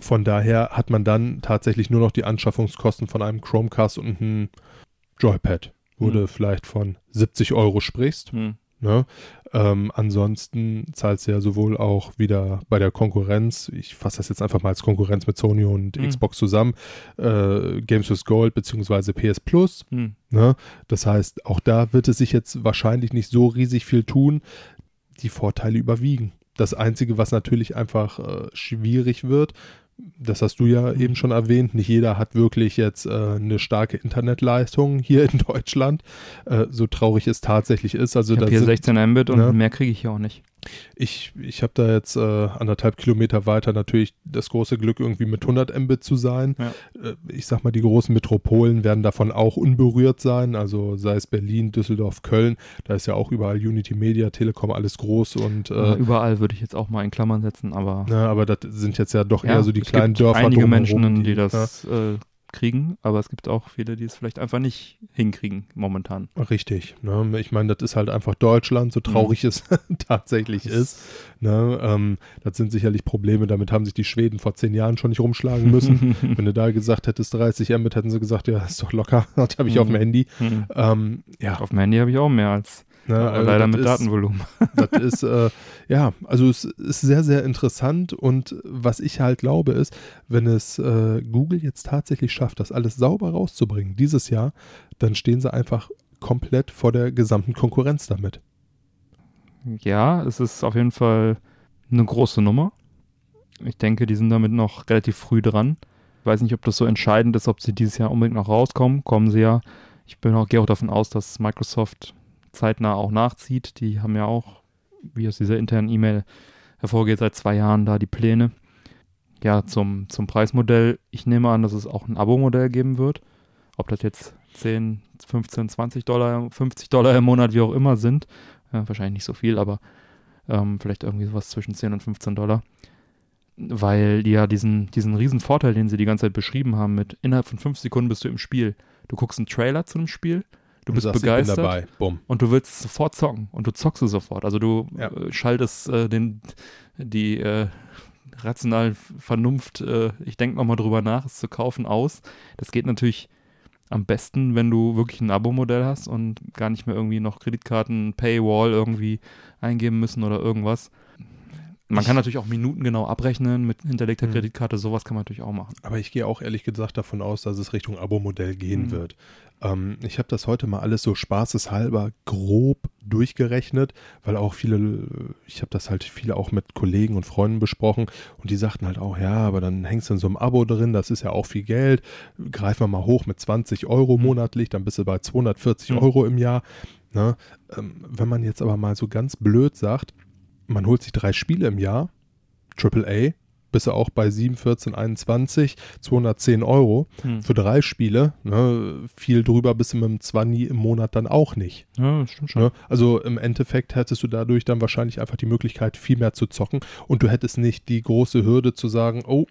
von daher hat man dann tatsächlich nur noch die Anschaffungskosten von einem Chromecast und einem Joypad, wo mhm. du vielleicht von 70 Euro sprichst. Mhm. Ne? Ähm, ansonsten zahlst du ja sowohl auch wieder bei der Konkurrenz, ich fasse das jetzt einfach mal als Konkurrenz mit Sony und mhm. Xbox zusammen, äh, Games with Gold bzw. PS Plus. Mhm. Ne? Das heißt, auch da wird es sich jetzt wahrscheinlich nicht so riesig viel tun. Die Vorteile überwiegen. Das Einzige, was natürlich einfach äh, schwierig wird, das hast du ja mhm. eben schon erwähnt, nicht jeder hat wirklich jetzt äh, eine starke Internetleistung hier in Deutschland, äh, so traurig es tatsächlich ist. Also ich hier sind, 16 Mbit und ne? mehr kriege ich ja auch nicht. Ich, ich habe da jetzt äh, anderthalb Kilometer weiter natürlich das große Glück, irgendwie mit 100 Mbit zu sein. Ja. Äh, ich sag mal, die großen Metropolen werden davon auch unberührt sein. Also sei es Berlin, Düsseldorf, Köln. Da ist ja auch überall Unity Media, Telekom, alles groß und. Äh, ja, überall würde ich jetzt auch mal in Klammern setzen, aber. Na, aber das sind jetzt ja doch eher so die kleinen Dörfer. Einige Menschen, die, die das äh, kriegen, aber es gibt auch viele, die es vielleicht einfach nicht hinkriegen momentan. Richtig. Ne? Ich meine, das ist halt einfach Deutschland, so traurig mhm. es tatsächlich ist. Ne? Ähm, das sind sicherlich Probleme, damit haben sich die Schweden vor zehn Jahren schon nicht rumschlagen müssen. Wenn du da gesagt hättest 30 Mbit, hätten sie gesagt, ja, ist doch locker, das habe ich mhm. auf dem Handy. Mhm. Ähm, ja. Auf dem Handy habe ich auch mehr als Ne? Aber Also leider mit ist- Datenvolumen. Das ist, äh, ja, also es ist sehr, sehr interessant und was ich halt glaube ist, wenn es äh, Google jetzt tatsächlich schafft, das alles sauber rauszubringen dieses Jahr, dann stehen sie einfach komplett vor der gesamten Konkurrenz damit. Ja, es ist auf jeden Fall eine große Nummer. Ich denke, die sind damit noch relativ früh dran. Ich weiß nicht, ob das so entscheidend ist, ob sie dieses Jahr unbedingt noch rauskommen. Kommen sie ja. Ich bin auch, gehe auch davon aus, dass Microsoft zeitnah auch nachzieht. Die haben ja auch, wie aus dieser internen E-Mail hervorgeht, seit zwei Jahren da die Pläne. Ja, zum, zum Preismodell. Ich nehme an, dass es auch ein Abo-Modell geben wird. Ob das jetzt 10, 15, 20 Dollar, 50 Dollar im Monat, wie auch immer sind. Ja, wahrscheinlich nicht so viel, aber ähm, vielleicht irgendwie sowas zwischen 10 und 15 Dollar. Weil die ja diesen, diesen riesen Vorteil, den sie die ganze Zeit beschrieben haben, mit innerhalb von 5 Sekunden bist du im Spiel. Du guckst einen Trailer zu einem Spiel, du bist sagst, begeistert und du willst sofort zocken und du zockst es sofort. Also du Ja. äh, schaltest äh, den, die äh, rationale Vernunft, äh, ich denke nochmal drüber nach, es zu kaufen, aus. Das geht natürlich am besten, wenn du wirklich ein Abo-Modell hast und gar nicht mehr irgendwie noch Kreditkarten, Paywall irgendwie eingeben müssen oder irgendwas. Man Ich- kann natürlich auch Minuten genau abrechnen mit hinterlegter Mhm. Kreditkarte, sowas kann man natürlich auch machen. Aber ich gehe auch ehrlich gesagt davon aus, dass es Richtung Abo-Modell gehen Mhm. wird. Ähm, ich habe das heute mal alles so spaßeshalber grob durchgerechnet, weil auch viele, ich habe das halt viele auch mit Kollegen und Freunden besprochen und die sagten halt auch, ja, aber dann hängst du in so einem Abo drin, das ist ja auch viel Geld. Greif mal mal hoch mit 20 Euro monatlich, dann bist du bei 240 Mhm. Euro im Jahr. Ne? Ähm, wenn man jetzt aber mal so ganz blöd sagt, man holt sich drei Spiele im Jahr, AAA, bist du auch bei 7, 14, 21, 210 Euro Hm. für drei Spiele. Ne? Viel drüber bist du mit dem 20 im Monat dann auch nicht. Ja, das stimmt schon. Ne? Also im Endeffekt hättest du dadurch dann wahrscheinlich einfach die Möglichkeit, viel mehr zu zocken und du hättest nicht die große Hürde zu sagen, oh,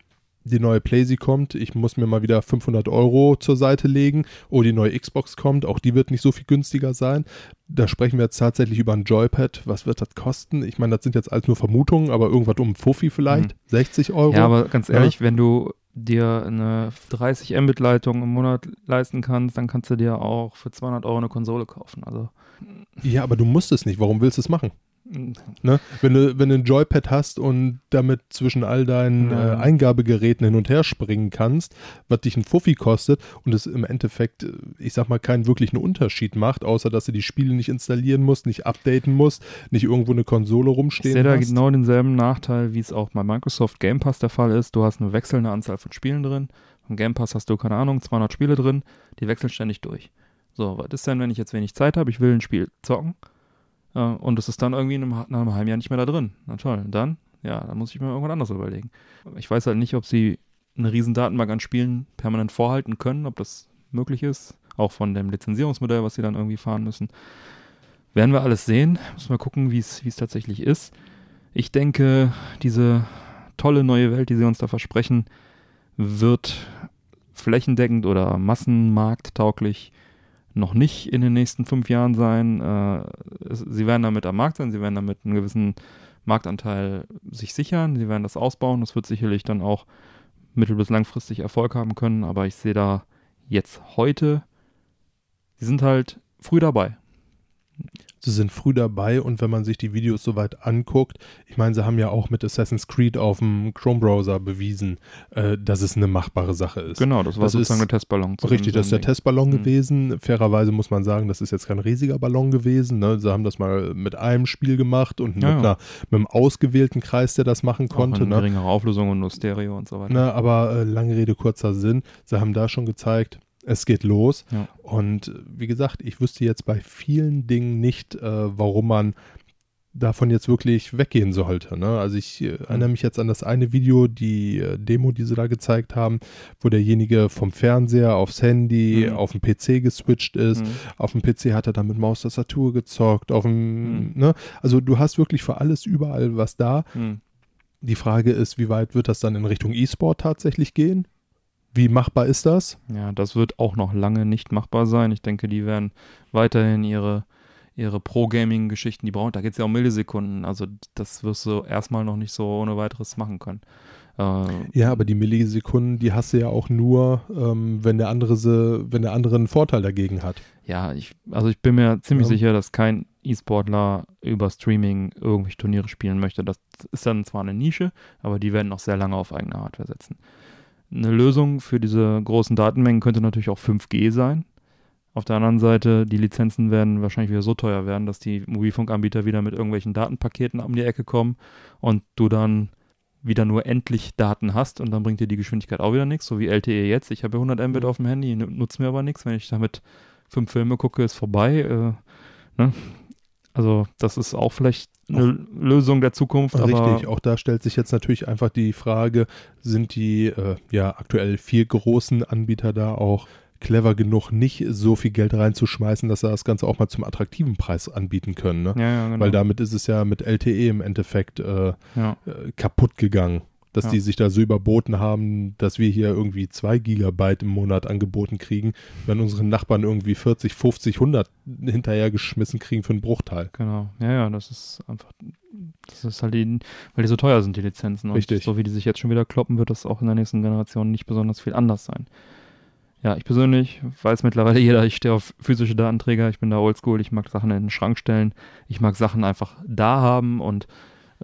die neue Playsee kommt, ich muss mir mal wieder 500 Euro zur Seite legen. Oh, die neue Xbox kommt, auch die wird nicht so viel günstiger sein. Da sprechen wir jetzt tatsächlich über ein Joypad. Was wird das kosten? Ich meine, das sind jetzt alles nur Vermutungen, aber irgendwas um Fuffi vielleicht, 60 Euro. Ja, aber ganz Ja. ehrlich, wenn du dir eine 30 Mbit-Leitung im Monat leisten kannst, dann kannst du dir auch für 200 Euro eine Konsole kaufen. Also ja, aber du musst es nicht. Warum willst du es machen? Ne? Wenn, du, wenn du ein Joypad hast und damit zwischen all deinen äh, Ja. Eingabegeräten hin und her springen kannst, was dich ein Fuffi kostet und es im Endeffekt, äh, ich sag mal, keinen wirklichen Unterschied macht, außer dass du die Spiele nicht installieren musst, nicht updaten musst, nicht irgendwo eine Konsole ich rumstehen sehe da genau denselben Nachteil, wie es auch bei Microsoft Game Pass der Fall ist. Du hast eine wechselnde Anzahl von Spielen drin. Im Game Pass hast du, keine Ahnung, 200 Spiele drin. Die wechseln ständig durch. So, was ist denn, wenn ich jetzt wenig Zeit habe? Ich will ein Spiel zocken. Äh, und es ist dann irgendwie in einem, einem halben Jahr nicht mehr da drin. Na toll, dann, ja, dann muss ich mir irgendwas anderes überlegen. Ich weiß halt nicht, ob sie eine riesen Datenbank an Spielen permanent vorhalten können, ob das möglich ist. Auch von dem Lizenzierungsmodell, was sie dann irgendwie fahren müssen. Werden wir alles sehen. Müssen wir gucken, wie es wie es tatsächlich ist. Ich denke, diese tolle neue Welt, die sie uns da versprechen, wird flächendeckend oder massenmarkttauglich noch nicht in den nächsten fünf Jahren sein. Äh, sie werden damit am Markt sein, sie werden damit einen gewissen Marktanteil sich sichern, sie werden das ausbauen. Das wird sicherlich dann auch mittel- bis langfristig Erfolg haben können, aber ich sehe da jetzt heute, sie sind halt früh dabei. Sie sind früh dabei und wenn man sich die Videos soweit anguckt, ich meine, sie haben ja auch mit Assassin's Creed auf dem Chrome-Browser bewiesen, äh, dass es eine machbare Sache ist. Genau, das war Das sozusagen ist der Testballon. Richtig, das ist der. Testballon Mhm. gewesen. Fairerweise muss man sagen, das ist jetzt kein riesiger Ballon gewesen. Ne? Sie haben das mal mit einem Spiel gemacht und mit, Ja, ja. Einer, mit einem ausgewählten Kreis, der das machen Auch konnte. in Ne? geringerer Auflösung und nur Stereo und so weiter. Ne, aber äh, lange Rede, kurzer Sinn. Sie haben da schon gezeigt, es geht los. Ja. Und äh, wie gesagt, ich wüsste jetzt bei vielen Dingen nicht, äh, warum man davon jetzt wirklich weggehen sollte. Ne? Also ich äh, erinnere mich jetzt an das eine Video, die äh, Demo, die sie da gezeigt haben, wo derjenige vom Fernseher aufs Handy, Mhm. auf den PC geswitcht ist. Mhm. Auf dem PC hat er dann mit Maustastatur gezockt. Auf dem, Mhm. ne? Also du hast wirklich für alles überall was da. Mhm. Die Frage ist, wie weit wird das dann in Richtung E-Sport tatsächlich gehen? Wie machbar ist das? Ja, das wird auch noch lange nicht machbar sein. Ich denke, die werden weiterhin ihre, ihre Pro-Gaming-Geschichten, die brauchen, da geht es ja um Millisekunden. Also das wirst du erstmal noch nicht so ohne weiteres machen können. Äh, Ja, aber die Millisekunden, die hast du ja auch nur, ähm, wenn der andere sie, wenn der andere einen Vorteil dagegen hat. ja, ich, also ich bin mir ziemlich Ja. sicher, dass kein E-Sportler über Streaming irgendwelche Turniere spielen möchte. Das ist dann zwar eine Nische, aber die werden noch sehr lange auf eigene Hardware setzen. Eine Lösung für diese großen Datenmengen könnte natürlich auch 5G sein. Auf der anderen Seite, die Lizenzen werden wahrscheinlich wieder so teuer werden, dass die Mobilfunkanbieter wieder mit irgendwelchen Datenpaketen um die Ecke kommen und du dann wieder nur endlich Daten hast und dann bringt dir die Geschwindigkeit auch wieder nichts, so wie LTE jetzt. Ich habe ja 100 Mbit auf dem Handy, nutzt mir aber nichts. Wenn ich damit fünf Filme gucke, ist vorbei. Äh, ne? Also das ist auch vielleicht eine auch, Lösung der Zukunft. Richtig, auch da stellt sich jetzt natürlich einfach die Frage, sind die äh, ja aktuell vier großen Anbieter da auch clever genug, nicht so viel Geld reinzuschmeißen, dass sie das Ganze auch mal zum attraktiven Preis anbieten können. Ne? Ja, ja, genau. Weil damit ist es ja mit LTE im Endeffekt äh, ja. äh, kaputt gegangen dass ja. die sich da so überboten haben, dass wir hier irgendwie zwei Gigabyte im Monat angeboten kriegen, wenn unsere Nachbarn irgendwie 40, 50, 100 hinterhergeschmissen kriegen für einen Bruchteil. Genau, ja, ja, das ist einfach, das ist halt die, weil die so teuer sind, die Lizenzen. Und Richtig. so wie die sich jetzt schon wieder kloppen, wird das auch in der nächsten Generation nicht besonders viel anders sein. Ja, ich persönlich weiß mittlerweile jeder, ich stehe auf physische Datenträger, ich bin da oldschool, ich mag Sachen in den Schrank stellen, ich mag Sachen einfach da haben und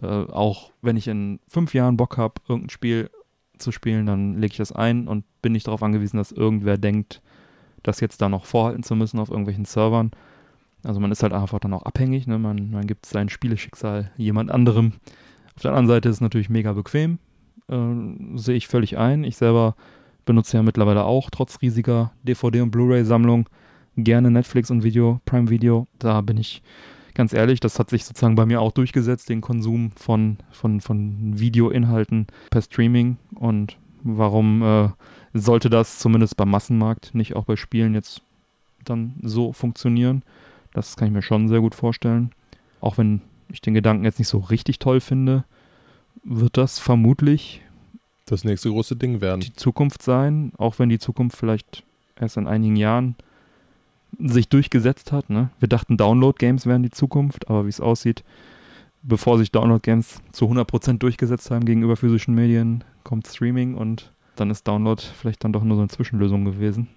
äh, auch wenn ich in fünf Jahren Bock habe, irgendein Spiel zu spielen, dann lege ich das ein und bin nicht darauf angewiesen, dass irgendwer denkt, das jetzt da noch vorhalten zu müssen auf irgendwelchen Servern. Also man ist halt einfach dann auch abhängig, ne? man, man gibt sein Spieleschicksal jemand anderem. Auf der anderen Seite ist es natürlich mega bequem, äh, sehe ich völlig ein. Ich selber benutze ja mittlerweile auch, trotz riesiger DVD- und Blu-ray-Sammlung, gerne Netflix und Video, Prime Video. Da bin ich ganz ehrlich, das hat sich sozusagen bei mir auch durchgesetzt, den Konsum von, von, von Videoinhalten per Streaming. Und warum äh, sollte das zumindest beim Massenmarkt nicht auch bei Spielen jetzt dann so funktionieren? Das kann ich mir schon sehr gut vorstellen. Auch wenn ich den Gedanken jetzt nicht so richtig toll finde, wird das vermutlich das nächste große Ding werden. Die Zukunft sein, auch wenn die Zukunft vielleicht erst in einigen Jahren sich durchgesetzt hat. Ne? Wir dachten, Download-Games wären die Zukunft, aber wie es aussieht, bevor sich Download-Games zu 100% durchgesetzt haben gegenüber physischen Medien, kommt Streaming und dann ist Download vielleicht dann doch nur so eine Zwischenlösung gewesen.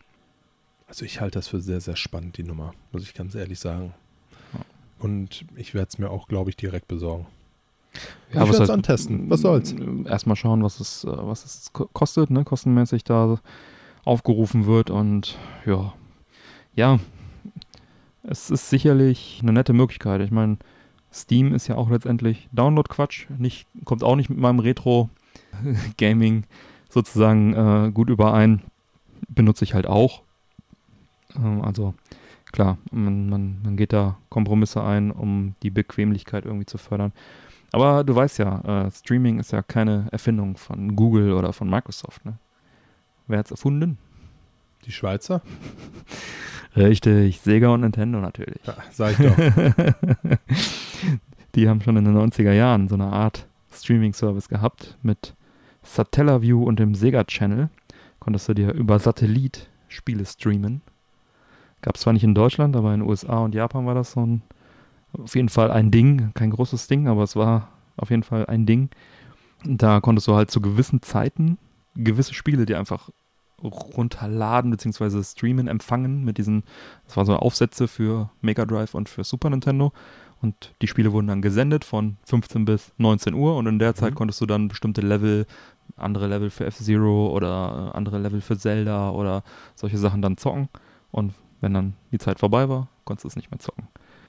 Also ich halte das für sehr, sehr spannend, die Nummer, muss ich ganz ehrlich sagen. Und ich werde es mir auch, glaube ich, direkt besorgen. Ja, ich werde es antesten. Was soll's? Erstmal schauen, was es, äh, was es kostet, ne? kostenmäßig da aufgerufen wird und ja, ja, es ist sicherlich eine nette Möglichkeit. Ich meine, Steam ist ja auch letztendlich Download-Quatsch. Kommt auch nicht mit meinem Retro-Gaming sozusagen äh, gut überein. Benutze ich halt auch. Ähm, also klar, man, man, man geht da Kompromisse ein, um die Bequemlichkeit irgendwie zu fördern. Aber du weißt ja, äh, Streaming ist ja keine Erfindung von Google oder von Microsoft. Ne? Wer hat es erfunden? Die Schweizer? Richtig, Sega und Nintendo natürlich. Ja, sag ich doch. Die haben schon in den 90er Jahren so eine Art Streaming-Service gehabt mit Satellaview und dem Sega Channel. Konntest du dir über Satellit Spiele streamen. Gab es zwar nicht in Deutschland, aber in den USA und Japan war das so ein, auf jeden Fall ein Ding. Kein großes Ding, aber es war auf jeden Fall ein Ding. Da konntest du halt zu gewissen Zeiten gewisse Spiele dir einfach runterladen bzw. streamen, empfangen mit diesen, das waren so Aufsätze für Mega Drive und für Super Nintendo. Und die Spiele wurden dann gesendet von 15 bis 19 Uhr und in der Zeit mhm. konntest du dann bestimmte Level, andere Level für F-Zero oder andere Level für Zelda oder solche Sachen dann zocken. Und wenn dann die Zeit vorbei war, konntest du es nicht mehr zocken.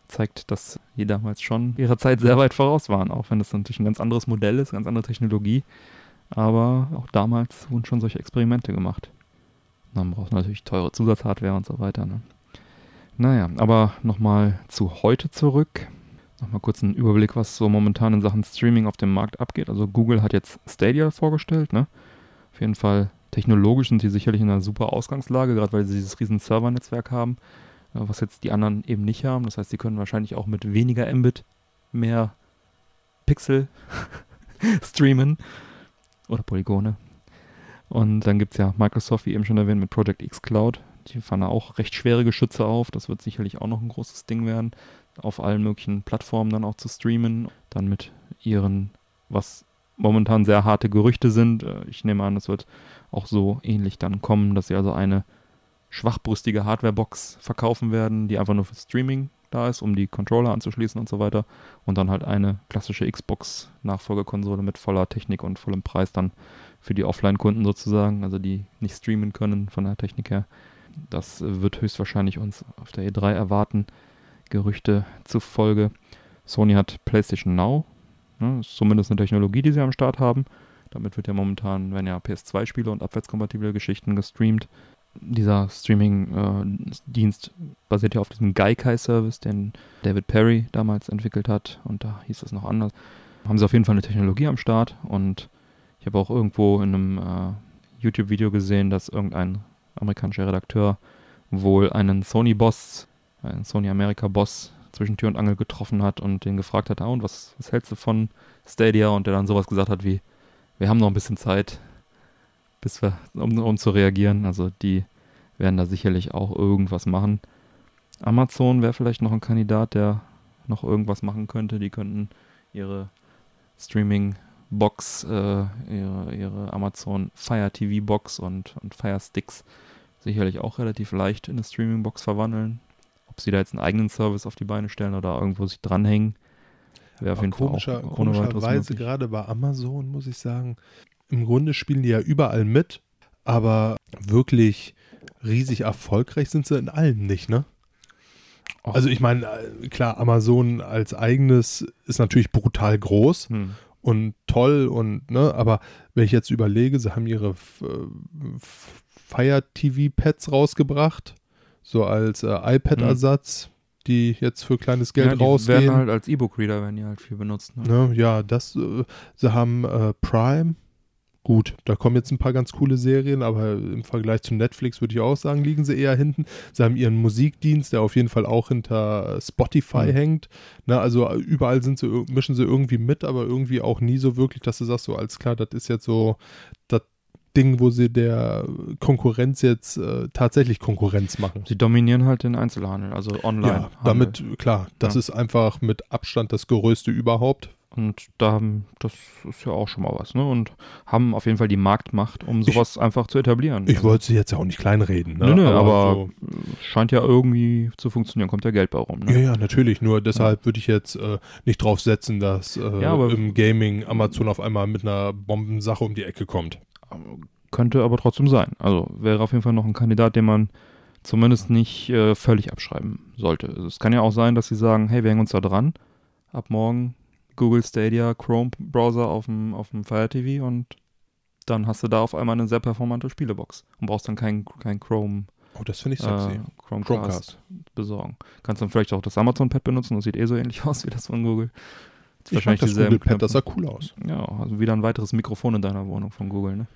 Zeigt, dass die damals schon ihrer Zeit sehr weit voraus waren, auch wenn das natürlich ein ganz anderes Modell ist, ganz andere Technologie. Aber auch damals wurden schon solche Experimente gemacht. Dann braucht man natürlich teure Zusatzhardware und so weiter. Ne? Naja, aber nochmal zu heute zurück. Nochmal kurz einen Überblick, was so momentan in Sachen Streaming auf dem Markt abgeht. Also Google hat jetzt Stadia vorgestellt. Ne? Auf jeden Fall technologisch sind sie sicherlich in einer super Ausgangslage, gerade weil sie dieses riesen Servernetzwerk haben, äh, was jetzt die anderen eben nicht haben. Das heißt, sie können wahrscheinlich auch mit weniger Mbit mehr Pixel streamen oder Polygone, und dann gibt es ja Microsoft, wie eben schon erwähnt, mit Project X Cloud. Die fahren auch recht schwere Geschütze auf. Das wird sicherlich auch noch ein großes Ding werden, auf allen möglichen Plattformen dann auch zu streamen. Dann mit ihren, was momentan sehr harte Gerüchte sind. Äh, ich nehme an, es wird auch so ähnlich dann kommen, dass sie also eine schwachbrüstige Hardwarebox verkaufen werden, die einfach nur für Streaming da ist, um die Controller anzuschließen und so weiter. Und dann halt eine klassische Xbox-Nachfolgekonsole mit voller Technik und vollem Preis dann für die Offline-Kunden sozusagen, also die nicht streamen können von der Technik her. Das wird höchstwahrscheinlich uns auf der E3 erwarten. Gerüchte zufolge. Sony hat PlayStation Now. Ne, ist zumindest eine Technologie, die sie am Start haben. Damit wird ja momentan, werden ja PS2-Spiele und abwärtskompatible Geschichten gestreamt. Dieser Streaming-Dienst äh, basiert ja auf diesem Gaikai-Service, den David Perry damals entwickelt hat. Und da hieß es noch anders. Haben sie auf jeden Fall eine Technologie am Start und ich habe auch irgendwo in einem äh, YouTube-Video gesehen, dass irgendein amerikanischer Redakteur wohl einen Sony-Boss, einen Sony America-Boss zwischen Tür und Angel getroffen hat und den gefragt hat, ah, und was, was hältst du von Stadia? Und der dann sowas gesagt hat wie, wir haben noch ein bisschen Zeit, bis wir, um, um zu reagieren. Also die werden da sicherlich auch irgendwas machen. Amazon wäre vielleicht noch ein Kandidat, der noch irgendwas machen könnte. Die könnten ihre Streaming Box, äh, ihre, ihre Amazon Fire TV Box und, und Fire Sticks sicherlich auch relativ leicht in eine Streaming Box verwandeln. Ob sie da jetzt einen eigenen Service auf die Beine stellen oder irgendwo sich dranhängen, wäre auf jeden komischer, Fall auch Komischerweise gerade bei Amazon, muss ich sagen, im Grunde spielen die ja überall mit, aber wirklich riesig erfolgreich sind sie in allen nicht, ne? Also ich meine, äh, klar, Amazon als eigenes ist natürlich brutal groß hm und toll und, ne, aber wenn ich jetzt überlege, sie haben ihre äh, Fire TV Pads rausgebracht, so als äh, iPad-Ersatz, mhm. die jetzt für kleines Geld ja, die rausgehen. werden halt als E-Book-Reader werden die halt viel benutzt. Ne? ne ja, das, äh, sie haben äh, Prime, Gut, da kommen jetzt ein paar ganz coole Serien, aber im Vergleich zu Netflix würde ich auch sagen, liegen sie eher hinten. Sie haben ihren Musikdienst, der auf jeden Fall auch hinter Spotify mhm. hängt. Na, also überall sind sie, mischen sie irgendwie mit, aber irgendwie auch nie so wirklich, dass du sagst, so als klar, das ist jetzt so das Ding, wo sie der Konkurrenz jetzt äh, tatsächlich Konkurrenz machen. Sie dominieren halt den Einzelhandel, also online. Ja, damit, klar, das ja. ist einfach mit Abstand das Größte überhaupt und da haben, das ist ja auch schon mal was, ne? Und haben auf jeden Fall die Marktmacht, um sowas ich, einfach zu etablieren. Ich also. wollte sie jetzt ja auch nicht kleinreden, ne? Nö, nö, aber, aber so scheint ja irgendwie zu funktionieren, kommt ja Geld bei rum. Ne? Ja, ja, natürlich. Nur deshalb ja. würde ich jetzt äh, nicht drauf setzen, dass äh, ja, im Gaming Amazon auf einmal mit einer Bombensache um die Ecke kommt. Könnte aber trotzdem sein. Also wäre auf jeden Fall noch ein Kandidat, den man zumindest nicht äh, völlig abschreiben sollte. Also es kann ja auch sein, dass sie sagen, hey, wir hängen uns da dran. Ab morgen Google Stadia Chrome Browser auf dem, auf dem Fire TV und dann hast du da auf einmal eine sehr performante Spielebox und brauchst dann kein, kein Chrome. Oh, das finde ich sexy. Äh, Chromecast, Chromecast besorgen. Kannst dann vielleicht auch das Amazon Pad benutzen, das sieht eh so ähnlich aus wie das von Google. Das ich wahrscheinlich das Google Pad, das sah cool aus. Ja, also wieder ein weiteres Mikrofon in deiner Wohnung von Google, ne?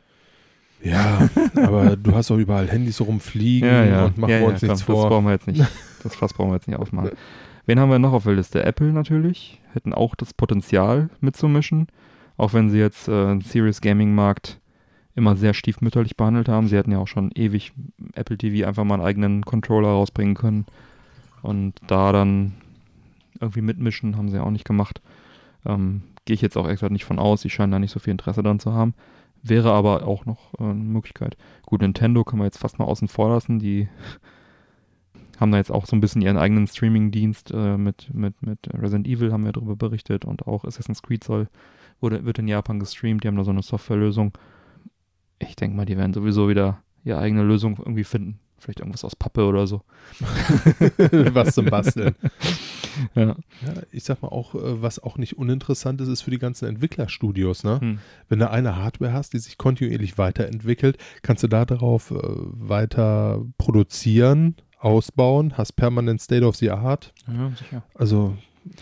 Ja, aber du hast auch überall Handys rumfliegen ja, ja. und machen ja, wir uns ja, nichts komm, vor. Das brauchen wir jetzt nicht. Das Fass brauchen wir jetzt nicht aufmachen. Wen haben wir noch auf der Liste? Apple natürlich. Hätten auch das Potenzial mitzumischen. Auch wenn sie jetzt äh, den Serious Gaming Markt immer sehr stiefmütterlich behandelt haben. Sie hätten ja auch schon ewig Apple TV einfach mal einen eigenen Controller rausbringen können. Und da dann irgendwie mitmischen, haben sie auch nicht gemacht. Ähm, Gehe ich jetzt auch extra nicht von aus. Sie scheinen da nicht so viel Interesse dran zu haben. Wäre aber auch noch äh, eine Möglichkeit. Gut, Nintendo kann man jetzt fast mal außen vor lassen. Die haben da jetzt auch so ein bisschen ihren eigenen Streaming-Dienst äh, mit, mit, mit Resident Evil, haben wir darüber berichtet und auch Assassin's Creed soll, wurde, wird in Japan gestreamt, die haben da so eine Softwarelösung. Ich denke mal, die werden sowieso wieder ihre eigene Lösung irgendwie finden. Vielleicht irgendwas aus Pappe oder so. was zum Basteln. Ja. ja. Ich sag mal auch, äh, was auch nicht uninteressant ist, ist für die ganzen Entwicklerstudios. Ne? Hm. Wenn du eine Hardware hast, die sich kontinuierlich weiterentwickelt, kannst du da darauf äh, weiter produzieren ausbauen, hast permanent State of the Art. Ja, sicher. Also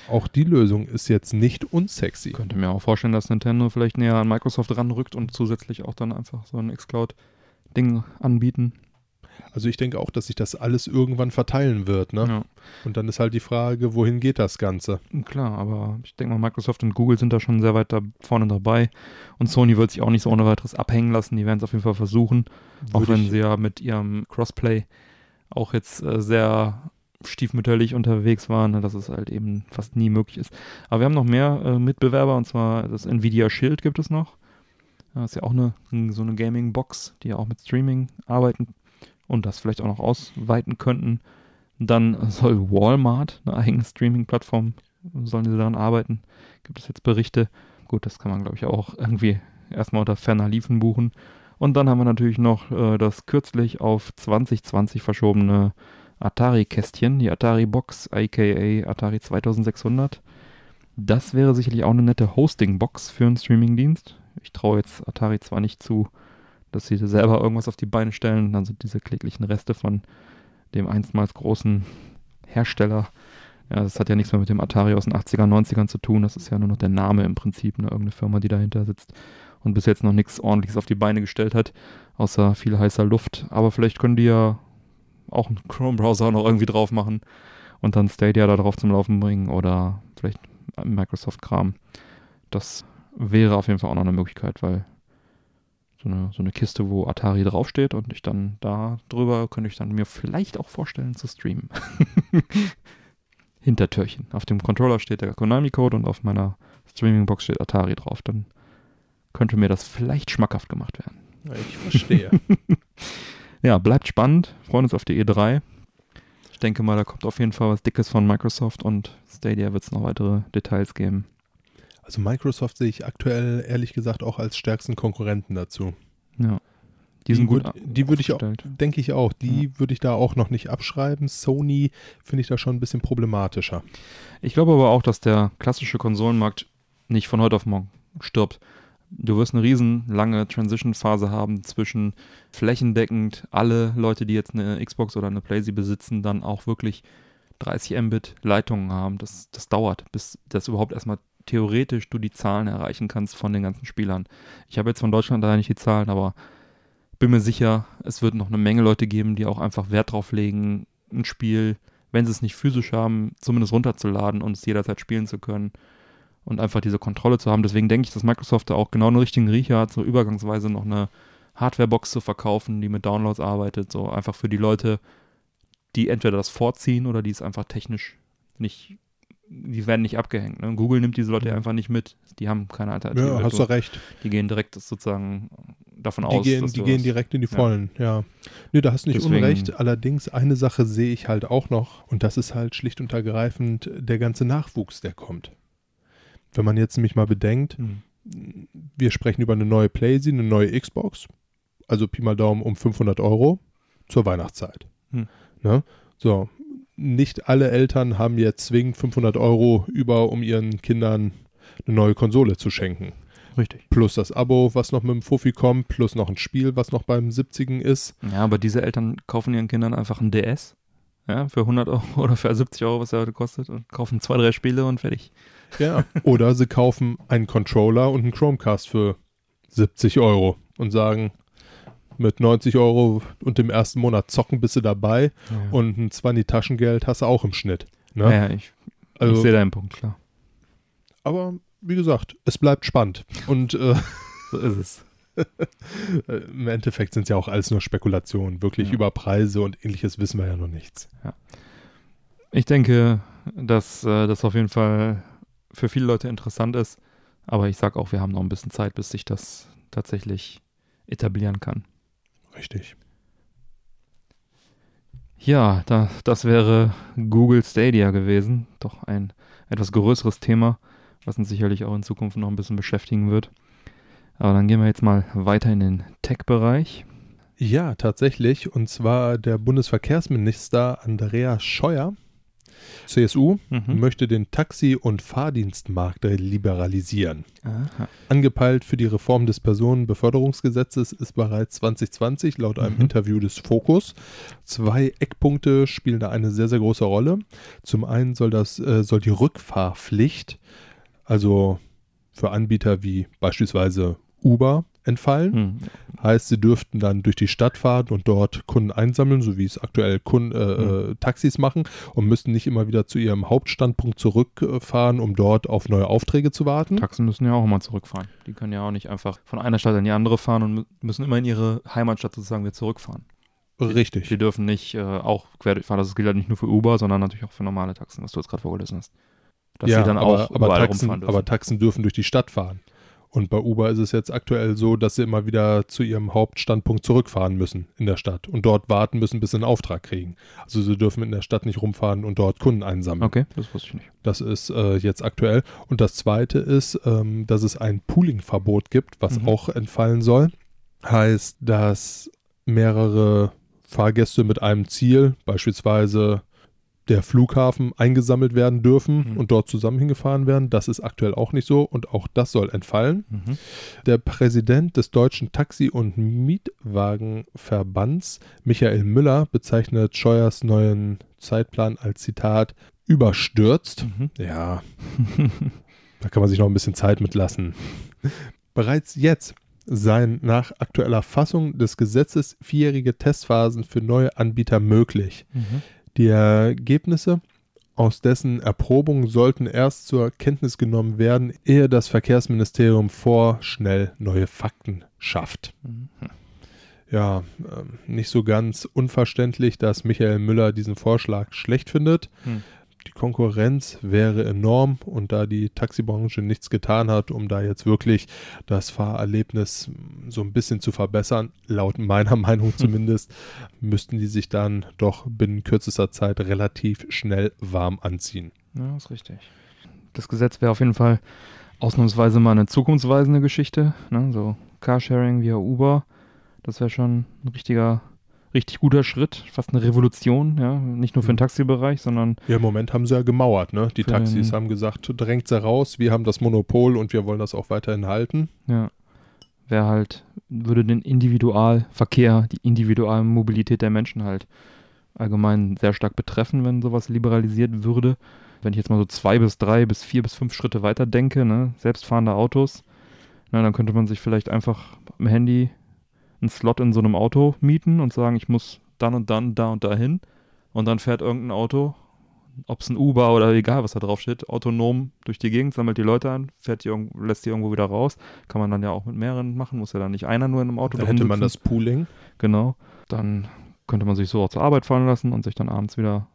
auch die Lösung ist jetzt nicht unsexy. Ich könnte mir auch vorstellen, dass Nintendo vielleicht näher an Microsoft ranrückt und zusätzlich auch dann einfach so ein xCloud-Ding anbieten. Also ich denke auch, dass sich das alles irgendwann verteilen wird, ne? Ja. Und dann ist halt die Frage, wohin geht das Ganze? Klar, aber ich denke mal, Microsoft und Google sind da schon sehr weit da vorne dabei. Und Sony wird sich auch nicht so ohne weiteres abhängen lassen. Die werden es auf jeden Fall versuchen. Würde auch wenn sie ja mit ihrem Crossplay auch jetzt äh, sehr stiefmütterlich unterwegs waren, ne, dass es halt eben fast nie möglich ist. Aber wir haben noch mehr äh, Mitbewerber und zwar das Nvidia Shield gibt es noch. Das ist ja auch eine, so eine Gaming-Box, die ja auch mit Streaming arbeiten und das vielleicht auch noch ausweiten könnten. Dann soll Walmart eine eigene Streaming-Plattform, sollen sie daran arbeiten. Gibt es jetzt Berichte? Gut, das kann man, glaube ich, auch irgendwie erstmal unter ferner Liefen buchen. Und dann haben wir natürlich noch äh, das kürzlich auf 2020 verschobene Atari-Kästchen, die Atari-Box, aka Atari 2600. Das wäre sicherlich auch eine nette Hosting-Box für einen Streaming-Dienst. Ich traue jetzt Atari zwar nicht zu, dass sie selber irgendwas auf die Beine stellen, dann sind diese kläglichen Reste von dem einstmals großen Hersteller. Ja, das hat ja nichts mehr mit dem Atari aus den 80er, 90ern zu tun. Das ist ja nur noch der Name im Prinzip, ne? irgendeine Firma, die dahinter sitzt und bis jetzt noch nichts ordentliches auf die Beine gestellt hat, außer viel heißer Luft. Aber vielleicht können die ja auch einen Chrome-Browser noch irgendwie drauf machen und dann Stadia da drauf zum Laufen bringen oder vielleicht Microsoft-Kram. Das wäre auf jeden Fall auch noch eine Möglichkeit, weil so eine, so eine Kiste, wo Atari draufsteht und ich dann da drüber könnte ich dann mir vielleicht auch vorstellen zu streamen. Hintertürchen. Auf dem Controller steht der Konami-Code und auf meiner Streaming-Box steht Atari drauf. Dann könnte mir das vielleicht schmackhaft gemacht werden. Ich verstehe. ja, bleibt spannend. Freuen uns auf die E3. Ich denke mal, da kommt auf jeden Fall was Dickes von Microsoft und Stadia wird es noch weitere Details geben. Also Microsoft sehe ich aktuell ehrlich gesagt auch als stärksten Konkurrenten dazu. Ja. Die, sind gut. Würd, die würde ich auch, denke ich auch, die ja. würde ich da auch noch nicht abschreiben. Sony finde ich da schon ein bisschen problematischer. Ich glaube aber auch, dass der klassische Konsolenmarkt nicht von heute auf morgen stirbt. Du wirst eine riesen lange Transition-Phase haben zwischen flächendeckend alle Leute, die jetzt eine Xbox oder eine PlayStation besitzen, dann auch wirklich 30 Mbit Leitungen haben. Das, das dauert, bis das überhaupt erstmal theoretisch du die Zahlen erreichen kannst von den ganzen Spielern. Ich habe jetzt von Deutschland leider nicht die Zahlen, aber bin mir sicher, es wird noch eine Menge Leute geben, die auch einfach Wert drauf legen, ein Spiel, wenn sie es nicht physisch haben, zumindest runterzuladen und es jederzeit spielen zu können und einfach diese Kontrolle zu haben. Deswegen denke ich, dass Microsoft da auch genau einen richtigen Riecher hat, so übergangsweise noch eine Hardwarebox zu verkaufen, die mit Downloads arbeitet, so einfach für die Leute, die entweder das vorziehen oder die es einfach technisch nicht, die werden nicht abgehängt. Ne? Google nimmt diese Leute einfach nicht mit. Die haben keine Alternative. Ja, hast du recht. Die gehen direkt sozusagen davon die aus. Gehen, die gehen direkt in die Vollen, ja. ja. Nee, da hast du nicht Deswegen, Unrecht. Allerdings, eine Sache sehe ich halt auch noch und das ist halt schlicht und ergreifend der ganze Nachwuchs, der kommt. Wenn man jetzt nämlich mal bedenkt, mhm. wir sprechen über eine neue PlayStation, eine neue Xbox, also Pi mal Daumen um 500 Euro zur Weihnachtszeit. Mhm. Ne? So, nicht alle Eltern haben jetzt zwingend 500 Euro über, um ihren Kindern eine neue Konsole zu schenken. Richtig. Plus das Abo, was noch mit dem Fuffi kommt, plus noch ein Spiel, was noch beim 70. ist. Ja, aber diese Eltern kaufen ihren Kindern einfach ein DS, ja, für 100 Euro oder für 70 Euro, was er heute kostet, und kaufen zwei, drei Spiele und fertig. Ja. Oder sie kaufen einen Controller und einen Chromecast für 70 Euro und sagen, mit 90 Euro und dem ersten Monat zocken bist du dabei ja. und ein 20 Taschengeld hast du auch im Schnitt. Ne? Ja, ich, also, ich sehe deinen Punkt, klar. Aber wie gesagt, es bleibt spannend. Und äh, so ist es. Im Endeffekt sind es ja auch alles nur Spekulationen. Wirklich ja. über Preise und ähnliches wissen wir ja noch nichts. Ja. Ich denke, dass äh, das auf jeden Fall für viele Leute interessant ist. Aber ich sage auch, wir haben noch ein bisschen Zeit, bis sich das tatsächlich etablieren kann. Richtig. Ja, da, das wäre Google Stadia gewesen. Doch ein etwas größeres Thema, was uns sicherlich auch in Zukunft noch ein bisschen beschäftigen wird. Aber dann gehen wir jetzt mal weiter in den Tech-Bereich. Ja, tatsächlich. Und zwar der Bundesverkehrsminister Andreas Scheuer CSU mhm. möchte den Taxi- und Fahrdienstmarkt liberalisieren. Aha. Angepeilt für die Reform des Personenbeförderungsgesetzes ist bereits 2020 laut einem mhm. Interview des Fokus. Zwei Eckpunkte spielen da eine sehr, sehr große Rolle. Zum einen soll das äh, soll die Rückfahrpflicht, also für Anbieter wie beispielsweise Uber entfallen. Hm. Heißt, sie dürften dann durch die Stadt fahren und dort Kunden einsammeln, so wie es aktuell Kunden, äh, hm. Äh, Taxis machen und müssten nicht immer wieder zu ihrem Hauptstandpunkt zurückfahren, um dort auf neue Aufträge zu warten. Taxen müssen ja auch immer zurückfahren. Die können ja auch nicht einfach von einer Stadt in die andere fahren und müssen immer in ihre Heimatstadt sozusagen wieder zurückfahren. Richtig. Die dürfen nicht äh, auch quer fahren. Das gilt halt nicht nur für Uber, sondern natürlich auch für normale Taxen, was du jetzt gerade vorgelesen hast. Dass ja, sie dann aber, auch aber Taxen, aber Taxen dürfen durch die Stadt fahren. Und bei Uber ist es jetzt aktuell so, dass sie immer wieder zu ihrem Hauptstandpunkt zurückfahren müssen in der Stadt und dort warten müssen, bis sie einen Auftrag kriegen. Also sie dürfen in der Stadt nicht rumfahren und dort Kunden einsammeln. Okay, das wusste ich nicht. Das ist äh, jetzt aktuell. Und das zweite ist, ähm, dass es ein Pooling-Verbot gibt, was Mhm. auch entfallen soll. Heißt, dass mehrere Fahrgäste mit einem Ziel, beispielsweise der Flughafen, eingesammelt werden dürfen Mhm. und dort zusammen hingefahren werden. Das ist aktuell auch nicht so und auch das soll entfallen. Mhm. Der Präsident des Deutschen Taxi- und Mietwagenverbands, Michael Müller, bezeichnet Scheuers neuen Zeitplan als Zitat überstürzt. Mhm. Ja, da kann man sich noch ein bisschen Zeit mit lassen. Bereits jetzt seien nach aktueller Fassung des Gesetzes vierjährige Testphasen für neue Anbieter möglich. Mhm. Die Ergebnisse aus dessen Erprobung sollten erst zur Kenntnis genommen werden, ehe das Verkehrsministerium vorschnell neue Fakten schafft. Mhm. Ja, ähm, nicht so ganz unverständlich, dass Michael Müller diesen Vorschlag schlecht findet. Hm. Die Konkurrenz wäre enorm und da die Taxibranche nichts getan hat, um da jetzt wirklich das Fahrerlebnis so ein bisschen zu verbessern, laut meiner Meinung zumindest, müssten die sich dann doch binnen kürzester Zeit relativ schnell warm anziehen. Ja, ist richtig. Das Gesetz wäre auf jeden Fall ausnahmsweise mal eine zukunftsweisende Geschichte. Ne? So Carsharing via Uber, das wäre schon ein richtiger, richtig guter Schritt, fast eine Revolution, ja. Nicht nur für den Mhm. Taxibereich, sondern Ja, im Moment haben sie ja gemauert, ne? Die Taxis haben gesagt, drängt sie raus, wir haben das Monopol und wir wollen das auch weiterhin halten. ja, wäre halt, würde den Individualverkehr, die Individualmobilität der Menschen halt allgemein sehr stark betreffen, wenn sowas liberalisiert würde. Wenn ich jetzt mal so zwei bis drei bis vier bis fünf Schritte weiter denke, ne, selbstfahrende Autos, na, dann könnte man sich vielleicht einfach im Handy einen Slot in so einem Auto mieten und sagen, ich muss dann und dann da und da hin. Und dann fährt irgendein Auto, ob es ein Uber oder egal, was da drauf steht, autonom durch die Gegend, sammelt die Leute an, fährt die lässt die irgendwo wieder raus. Kann man dann ja auch mit mehreren machen, muss ja dann nicht einer nur in einem Auto Da drin hätte man das Pooling. Genau. Dann könnte man sich so auch zur Arbeit fahren lassen und sich dann abends wieder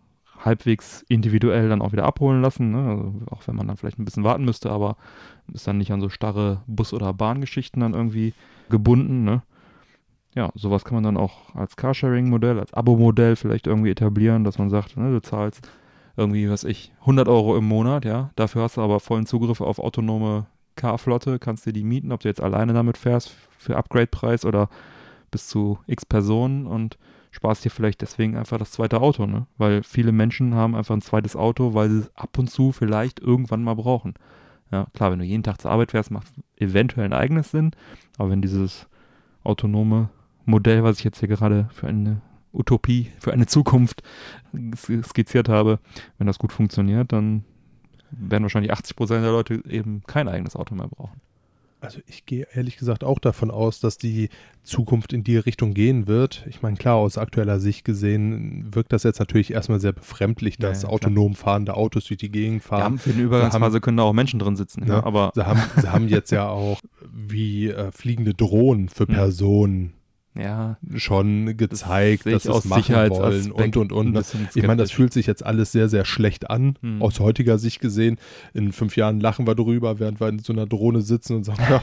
halbwegs individuell dann auch wieder abholen lassen. Ne? Also auch wenn man dann vielleicht ein bisschen warten müsste, aber ist dann nicht an so starre Bus- oder Bahngeschichten dann irgendwie gebunden. Ne? Ja, sowas kann man dann auch als Carsharing-Modell, als Abo-Modell vielleicht irgendwie etablieren, dass man sagt, ne, du zahlst irgendwie, was ich, 100 Euro im Monat, ja. Dafür hast du aber vollen Zugriff auf autonome Car-Flotte, kannst dir die mieten, ob du jetzt alleine damit fährst für Upgrade-Preis oder bis zu x Personen und sparst dir vielleicht deswegen einfach das zweite Auto, ne? Weil viele Menschen haben einfach ein zweites Auto, weil sie es ab und zu vielleicht irgendwann mal brauchen. Ja, klar, wenn du jeden Tag zur Arbeit fährst, macht eventuell ein eigenes Sinn, aber wenn dieses autonome Modell, was ich jetzt hier gerade für eine Utopie, für eine Zukunft sk- skizziert habe, wenn das gut funktioniert, dann werden wahrscheinlich 80 Prozent der Leute eben kein eigenes Auto mehr brauchen. Also ich gehe ehrlich gesagt auch davon aus, dass die Zukunft in die Richtung gehen wird. Ich meine, klar, aus aktueller Sicht gesehen wirkt das jetzt natürlich erstmal sehr befremdlich, Ja, dass ja, klar. autonom fahrende Autos durch die Gegend fahren. für eine Übergangsphase können da auch Menschen drin sitzen, ja, Ja, aber Sie haben, sie haben jetzt ja auch wie äh, fliegende Drohnen für. Personen ja, schon gezeigt, dass sie aus es machen wollen und und und. Ich meine, das fühlt sich jetzt alles sehr, sehr schlecht an. Hm. Aus heutiger Sicht gesehen, in fünf Jahren lachen wir drüber, während wir in so einer Drohne sitzen und sagen, ja,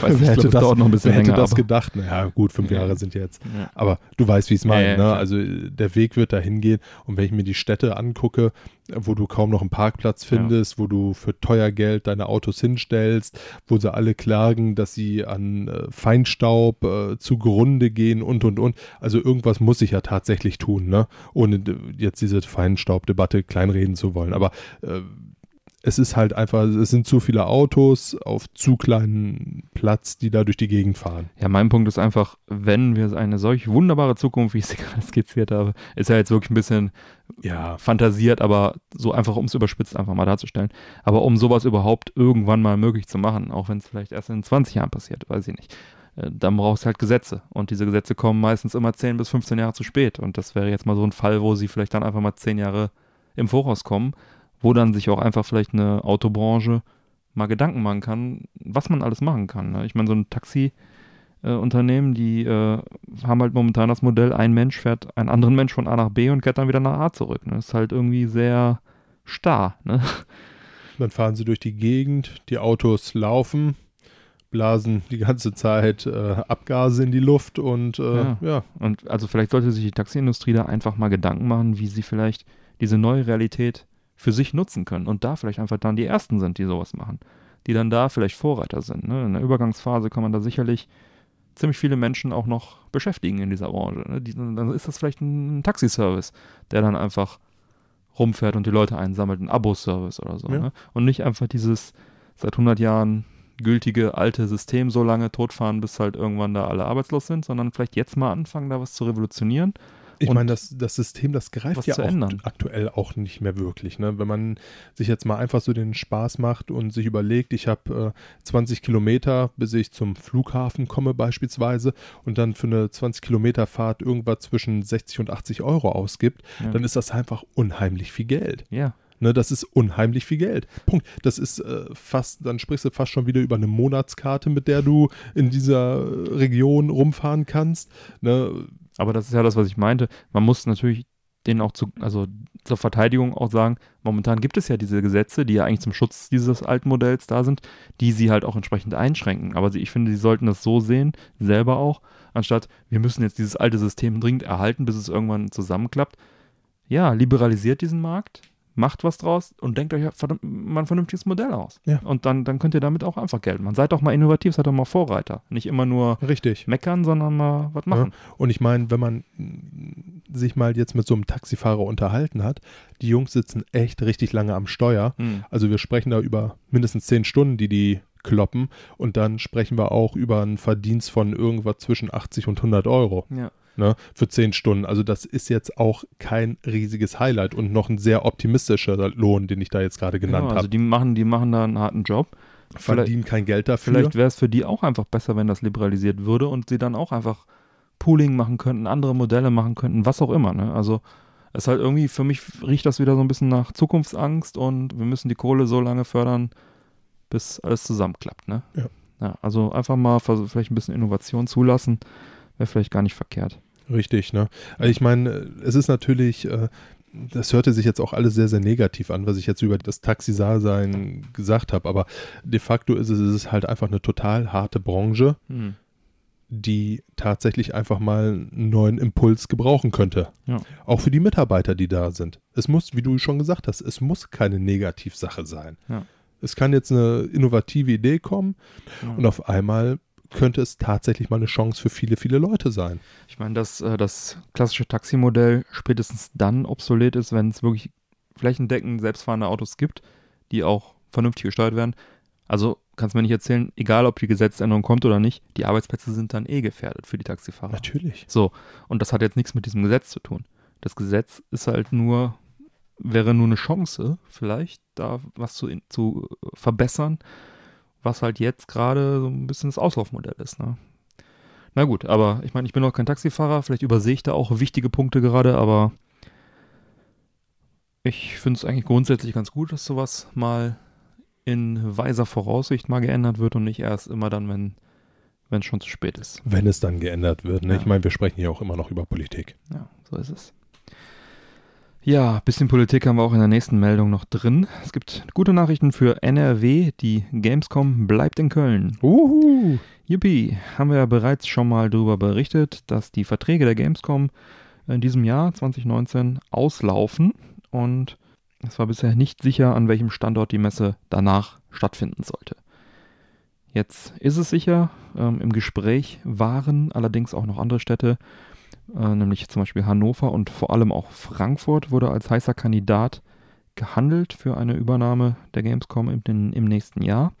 weiß wer hätte glaube, das, dauert noch ein bisschen wer hätte länger. das gedacht? Naja, gut, fünf Ja. Jahre sind jetzt. ja. Aber du weißt, wie ich es meine. Ja, ne? Also der Weg wird dahin gehen. Und wenn ich mir die Städte angucke, wo du kaum noch einen Parkplatz Ja. findest, wo du für teuer Geld deine Autos hinstellst, wo sie alle klagen, dass sie an äh, Feinstaub äh, zugrunde gehen und und und. Also irgendwas muss ich ja tatsächlich tun, ne? Ohne jetzt diese Feinstaubdebatte kleinreden zu wollen. Aber äh, es ist halt einfach, es sind zu viele Autos auf zu kleinen Platz, die da durch die Gegend fahren. Ja, mein Punkt ist einfach, wenn wir eine solch wunderbare Zukunft, wie ich sie gerade skizziert habe, ist ja jetzt wirklich ein bisschen Ja, fantasiert, aber so einfach, um es überspitzt einfach mal darzustellen. Aber um sowas überhaupt irgendwann mal möglich zu machen, auch wenn es vielleicht erst in 20 Jahren passiert, weiß ich nicht, äh, dann brauchst du halt Gesetze. Und diese Gesetze kommen meistens immer 10 bis 15 Jahre zu spät. Und das wäre jetzt mal so ein Fall, wo sie vielleicht dann einfach mal 10 Jahre im Voraus kommen, wo dann sich auch einfach vielleicht eine Autobranche mal Gedanken machen kann, was man alles machen kann. Ne? Ich meine, so ein Taxi. äh, die äh, haben halt momentan das Modell, ein Mensch fährt einen anderen Mensch von A nach B und kehrt dann wieder nach A zurück. Ne? Das ist halt irgendwie sehr starr. Ne? Dann fahren sie durch die Gegend, die Autos laufen, blasen die ganze Zeit äh, Abgase in die Luft und äh, Ja. ja. Und also vielleicht sollte sich die Taxiindustrie da einfach mal Gedanken machen, wie sie vielleicht diese neue Realität für sich nutzen können und da vielleicht einfach dann die Ersten sind, die sowas machen. Die dann da vielleicht Vorreiter sind. Ne? In der Übergangsphase kann man da sicherlich ziemlich viele Menschen auch noch beschäftigen in dieser Branche. Ne? Die, dann ist das vielleicht ein Taxiservice, der dann einfach rumfährt und die Leute einsammelt, ein Abo-Service oder so. Ja. Ne? Und nicht einfach dieses seit 100 Jahren gültige alte System so lange totfahren, bis halt irgendwann da alle arbeitslos sind, sondern vielleicht jetzt mal anfangen, da was zu revolutionieren. Ich meine, das, das System, das greift ja auch ändern. aktuell auch nicht mehr wirklich. Ne? Wenn man sich jetzt mal einfach so den Spaß macht und sich überlegt, ich habe äh, 20 Kilometer, bis ich zum Flughafen komme beispielsweise und dann für eine 20 Kilometer Fahrt irgendwas zwischen 60 und 80 Euro ausgibt, Ja. dann ist das einfach unheimlich viel Geld. Ja, Ne, das ist unheimlich viel Geld. Punkt. Das ist äh, fast, dann sprichst du fast schon wieder über eine Monatskarte, mit der du in dieser äh, Region rumfahren kannst. Ne? Aber das ist ja das, was ich meinte. Man muss natürlich denen auch zu, also zur Verteidigung auch sagen, momentan gibt es ja diese Gesetze, die ja eigentlich zum Schutz dieses alten Modells da sind, die sie halt auch entsprechend einschränken. Aber sie, ich finde, sie sollten das so sehen, selber auch, anstatt wir müssen jetzt dieses alte System dringend erhalten, bis es irgendwann zusammenklappt. Ja, liberalisiert diesen Markt, macht was draus und denkt euch mal ein vernünftiges Modell aus. Ja. Und dann, dann könnt ihr damit auch einfach Geld machen. Seid doch mal innovativ, seid doch mal Vorreiter. Nicht immer nur Richtig. meckern, sondern mal was machen. Und ich meine, wenn man sich mal jetzt mit so einem Taxifahrer unterhalten hat, die Jungs sitzen echt richtig lange am Steuer. Hm. Also wir sprechen da über mindestens zehn Stunden, die die kloppen. Und dann sprechen wir auch über einen Verdienst von irgendwas zwischen 80 und 100 Euro Ja. Ne, für zehn Stunden. Also das ist jetzt auch kein riesiges Highlight und noch ein sehr optimistischer Lohn, den ich da jetzt gerade genannt Genau, also habe. die machen, die machen da einen harten Job. Vielleicht, Verdienen kein Geld dafür. vielleicht wäre es für die auch einfach besser, wenn das liberalisiert würde und sie dann auch einfach Pooling machen könnten, andere Modelle machen könnten, was auch immer. Ne? Also es ist halt irgendwie, für mich riecht das wieder so ein bisschen nach Zukunftsangst und wir müssen die Kohle so lange fördern, bis alles zusammenklappt. Ne? Ja. ja. Also einfach mal vielleicht ein bisschen Innovation zulassen, wäre vielleicht gar nicht verkehrt. Richtig, ne? Also ich meine, es ist natürlich, äh, das hörte sich jetzt auch alles sehr, sehr negativ an, was ich jetzt über das Taxisalsein gesagt habe, aber de facto ist es, es ist halt einfach eine total harte Branche, Hm. die tatsächlich einfach mal einen neuen Impuls gebrauchen könnte. Ja. Auch für die Mitarbeiter, die da sind. Es muss, wie du schon gesagt hast, es muss keine Negativsache sein. Ja. Es kann jetzt eine innovative Idee kommen Ja. und auf einmal könnte es tatsächlich mal eine Chance für viele, viele Leute sein. Ich meine, dass äh, das klassische Taximodell spätestens dann obsolet ist, wenn es wirklich flächendeckend selbstfahrende Autos gibt, die auch vernünftig gesteuert werden. Also kannst du mir nicht erzählen, egal ob die Gesetzesänderung kommt oder nicht, die Arbeitsplätze sind dann eh gefährdet für die Taxifahrer. Natürlich. So, und das hat jetzt nichts mit diesem Gesetz zu tun. Das Gesetz ist halt nur, wäre nur eine Chance, vielleicht da was zu, zu verbessern, was halt jetzt gerade so ein bisschen das Auslaufmodell ist. Ne? Na gut, aber ich meine, ich bin noch kein Taxifahrer, vielleicht übersehe ich da auch wichtige Punkte gerade, aber ich finde es eigentlich grundsätzlich ganz gut, dass sowas mal in weiser Voraussicht mal geändert wird und nicht erst immer dann, wenn wenn es schon zu spät ist. Wenn es dann geändert wird. Ne? Ja. Ich meine, wir sprechen hier auch immer noch über Politik. Ja, so ist es. Ja, bisschen Politik haben wir auch in der nächsten Meldung noch drin. Es gibt gute Nachrichten für NRW. Die Gamescom bleibt in Köln. Uhu. Yippie, haben wir ja bereits schon mal darüber berichtet, dass die Verträge der Gamescom in diesem Jahr 2019 auslaufen und es war bisher nicht sicher, an welchem Standort die Messe danach stattfinden sollte. Jetzt ist es sicher, ähm, im Gespräch waren allerdings auch noch andere Städte, äh, nämlich zum Beispiel Hannover und vor allem auch Frankfurt wurde als heißer Kandidat gehandelt für eine Übernahme der Gamescom im, im nächsten Jahr.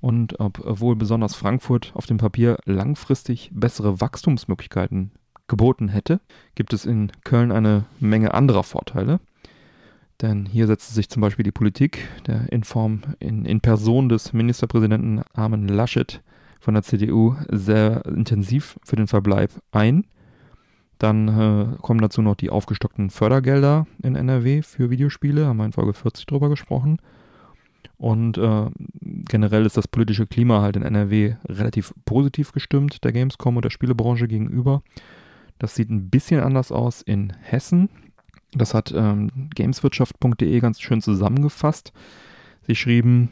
Und obwohl besonders Frankfurt auf dem Papier langfristig bessere Wachstumsmöglichkeiten geboten hätte, gibt es in Köln eine Menge anderer Vorteile. Denn hier setzte sich zum Beispiel die Politik der in Form, in, in Person des Ministerpräsidenten Armin Laschet von der CDU sehr intensiv für den Verbleib ein. Dann äh, kommen dazu noch die aufgestockten Fördergelder in NRW für Videospiele, haben wir in Folge 40 drüber gesprochen. Und äh, generell ist das politische Klima halt in NRW relativ positiv gestimmt, der Gamescom und der Spielebranche gegenüber. Das sieht ein bisschen anders aus in Hessen. Das hat ähm, gameswirtschaft.de ganz schön zusammengefasst. Sie schrieben,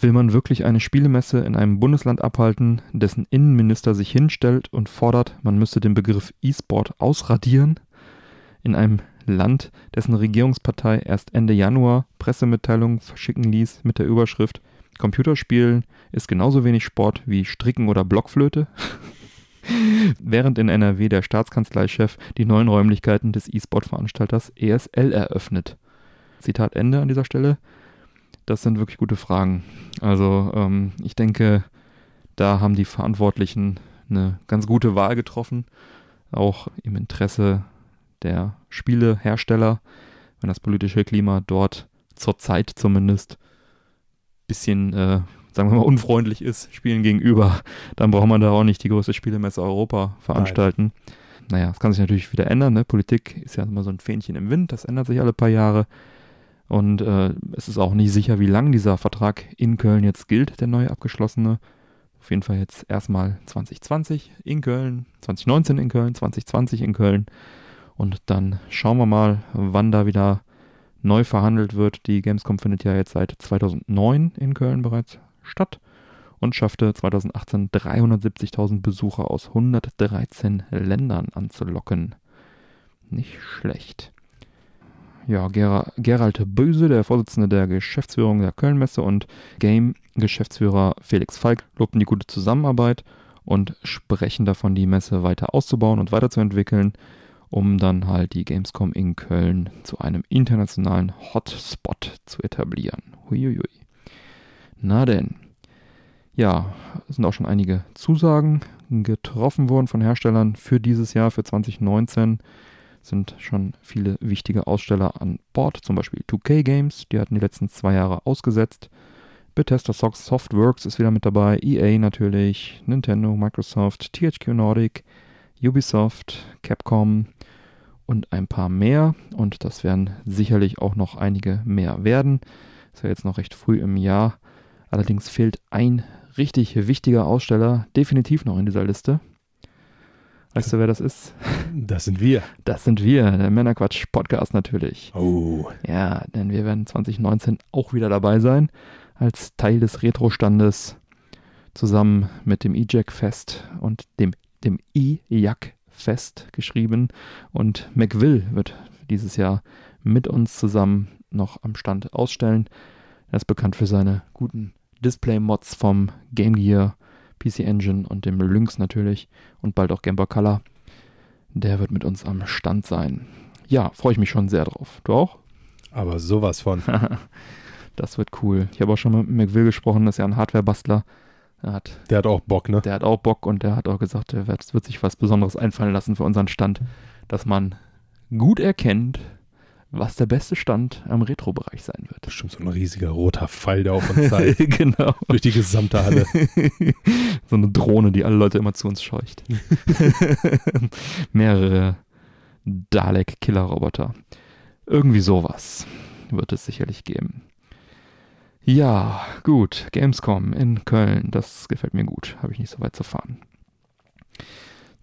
Will man wirklich eine Spielemesse in einem Bundesland abhalten, dessen Innenminister sich hinstellt und fordert, man müsste den Begriff E-Sport ausradieren? In einem Land, dessen Regierungspartei erst Ende Januar Pressemitteilungen verschicken ließ mit der Überschrift Computerspielen ist genauso wenig Sport wie Stricken oder Blockflöte? Während in NRW der Staatskanzleichef die neuen Räumlichkeiten des E-Sport-Veranstalters ESL eröffnet. Zitat Ende an dieser Stelle. Das sind wirklich gute Fragen. Also ähm, ich denke, da haben die Verantwortlichen eine ganz gute Wahl getroffen, auch im Interesse der Spielehersteller, wenn das politische Klima dort zurzeit zumindest ein bisschen, äh, sagen wir mal, unfreundlich ist, Spielen gegenüber, dann braucht man da auch nicht die größte Spielemesse Europa veranstalten. Nein. Naja, das kann sich natürlich wieder ändern. Ne? Politik ist ja immer so ein Fähnchen im Wind, das ändert sich alle paar Jahre. Und äh, es ist auch nicht sicher, wie lang dieser Vertrag in Köln jetzt gilt, der neue abgeschlossene. Auf jeden Fall jetzt erstmal 2020 in Köln, 2019 in Köln, 2020 in Köln. Und dann schauen wir mal, wann da wieder neu verhandelt wird. Die Gamescom findet ja jetzt seit 2009 in Köln bereits statt und schaffte 2018 370.000 Besucher aus 113 Ländern anzulocken. Nicht schlecht ja, Ger Gerald Böse, der Vorsitzende der Geschäftsführung der Kölnmesse und Game-Geschäftsführer Felix Falk lobten die gute Zusammenarbeit und sprechen davon, die Messe weiter auszubauen und weiterzuentwickeln, um dann halt die Gamescom in Köln zu einem internationalen Hotspot zu etablieren. Huiuiui. Na denn. Ja, es sind auch schon einige Zusagen getroffen worden von Herstellern für dieses Jahr, für 2019 sind schon viele wichtige Aussteller an Bord, zum Beispiel 2K Games, die hatten die letzten zwei Jahre ausgesetzt. Bethesda Softworks ist wieder mit dabei, EA natürlich, Nintendo, Microsoft, THQ Nordic, Ubisoft, Capcom und ein paar mehr. Und das werden sicherlich auch noch einige mehr werden. Ist ja jetzt noch recht früh im Jahr. Allerdings fehlt ein richtig wichtiger Aussteller definitiv noch in dieser Liste. Weißt du, wer das ist? Das sind wir. Das sind wir, der Männerquatsch-Podcast natürlich. Oh. Ja, denn wir werden 2019 auch wieder dabei sein, als Teil des Retro-Standes, zusammen mit dem E-Jack-Fest und dem, dem E-Jack-Fest geschrieben. Und McVill wird dieses Jahr mit uns zusammen noch am Stand ausstellen. Er ist bekannt für seine guten Display-Mods vom Game Gear PC Engine und dem Lynx natürlich und bald auch Game Boy Color. Der wird mit uns am Stand sein. Ja, freue ich mich schon sehr drauf. Du auch? Aber sowas von. das wird cool. Ich habe auch schon mit McVille gesprochen, das ist ja ein Hardware-Bastler. Hat, der hat auch Bock, ne? Der hat auch Bock und der hat auch gesagt, er wird, wird sich was Besonderes einfallen lassen für unseren Stand, dass man gut erkennt, was der beste Stand am Retro-Bereich sein wird. Bestimmt so ein riesiger roter Pfeil, der auf uns zeigt. genau. Durch die gesamte Halle. so eine Drohne, die alle Leute immer zu uns scheucht. Mehrere Dalek-Killer-Roboter. Irgendwie sowas wird es sicherlich geben. Ja, gut. Gamescom in Köln. Das gefällt mir gut. Habe ich nicht so weit zu fahren.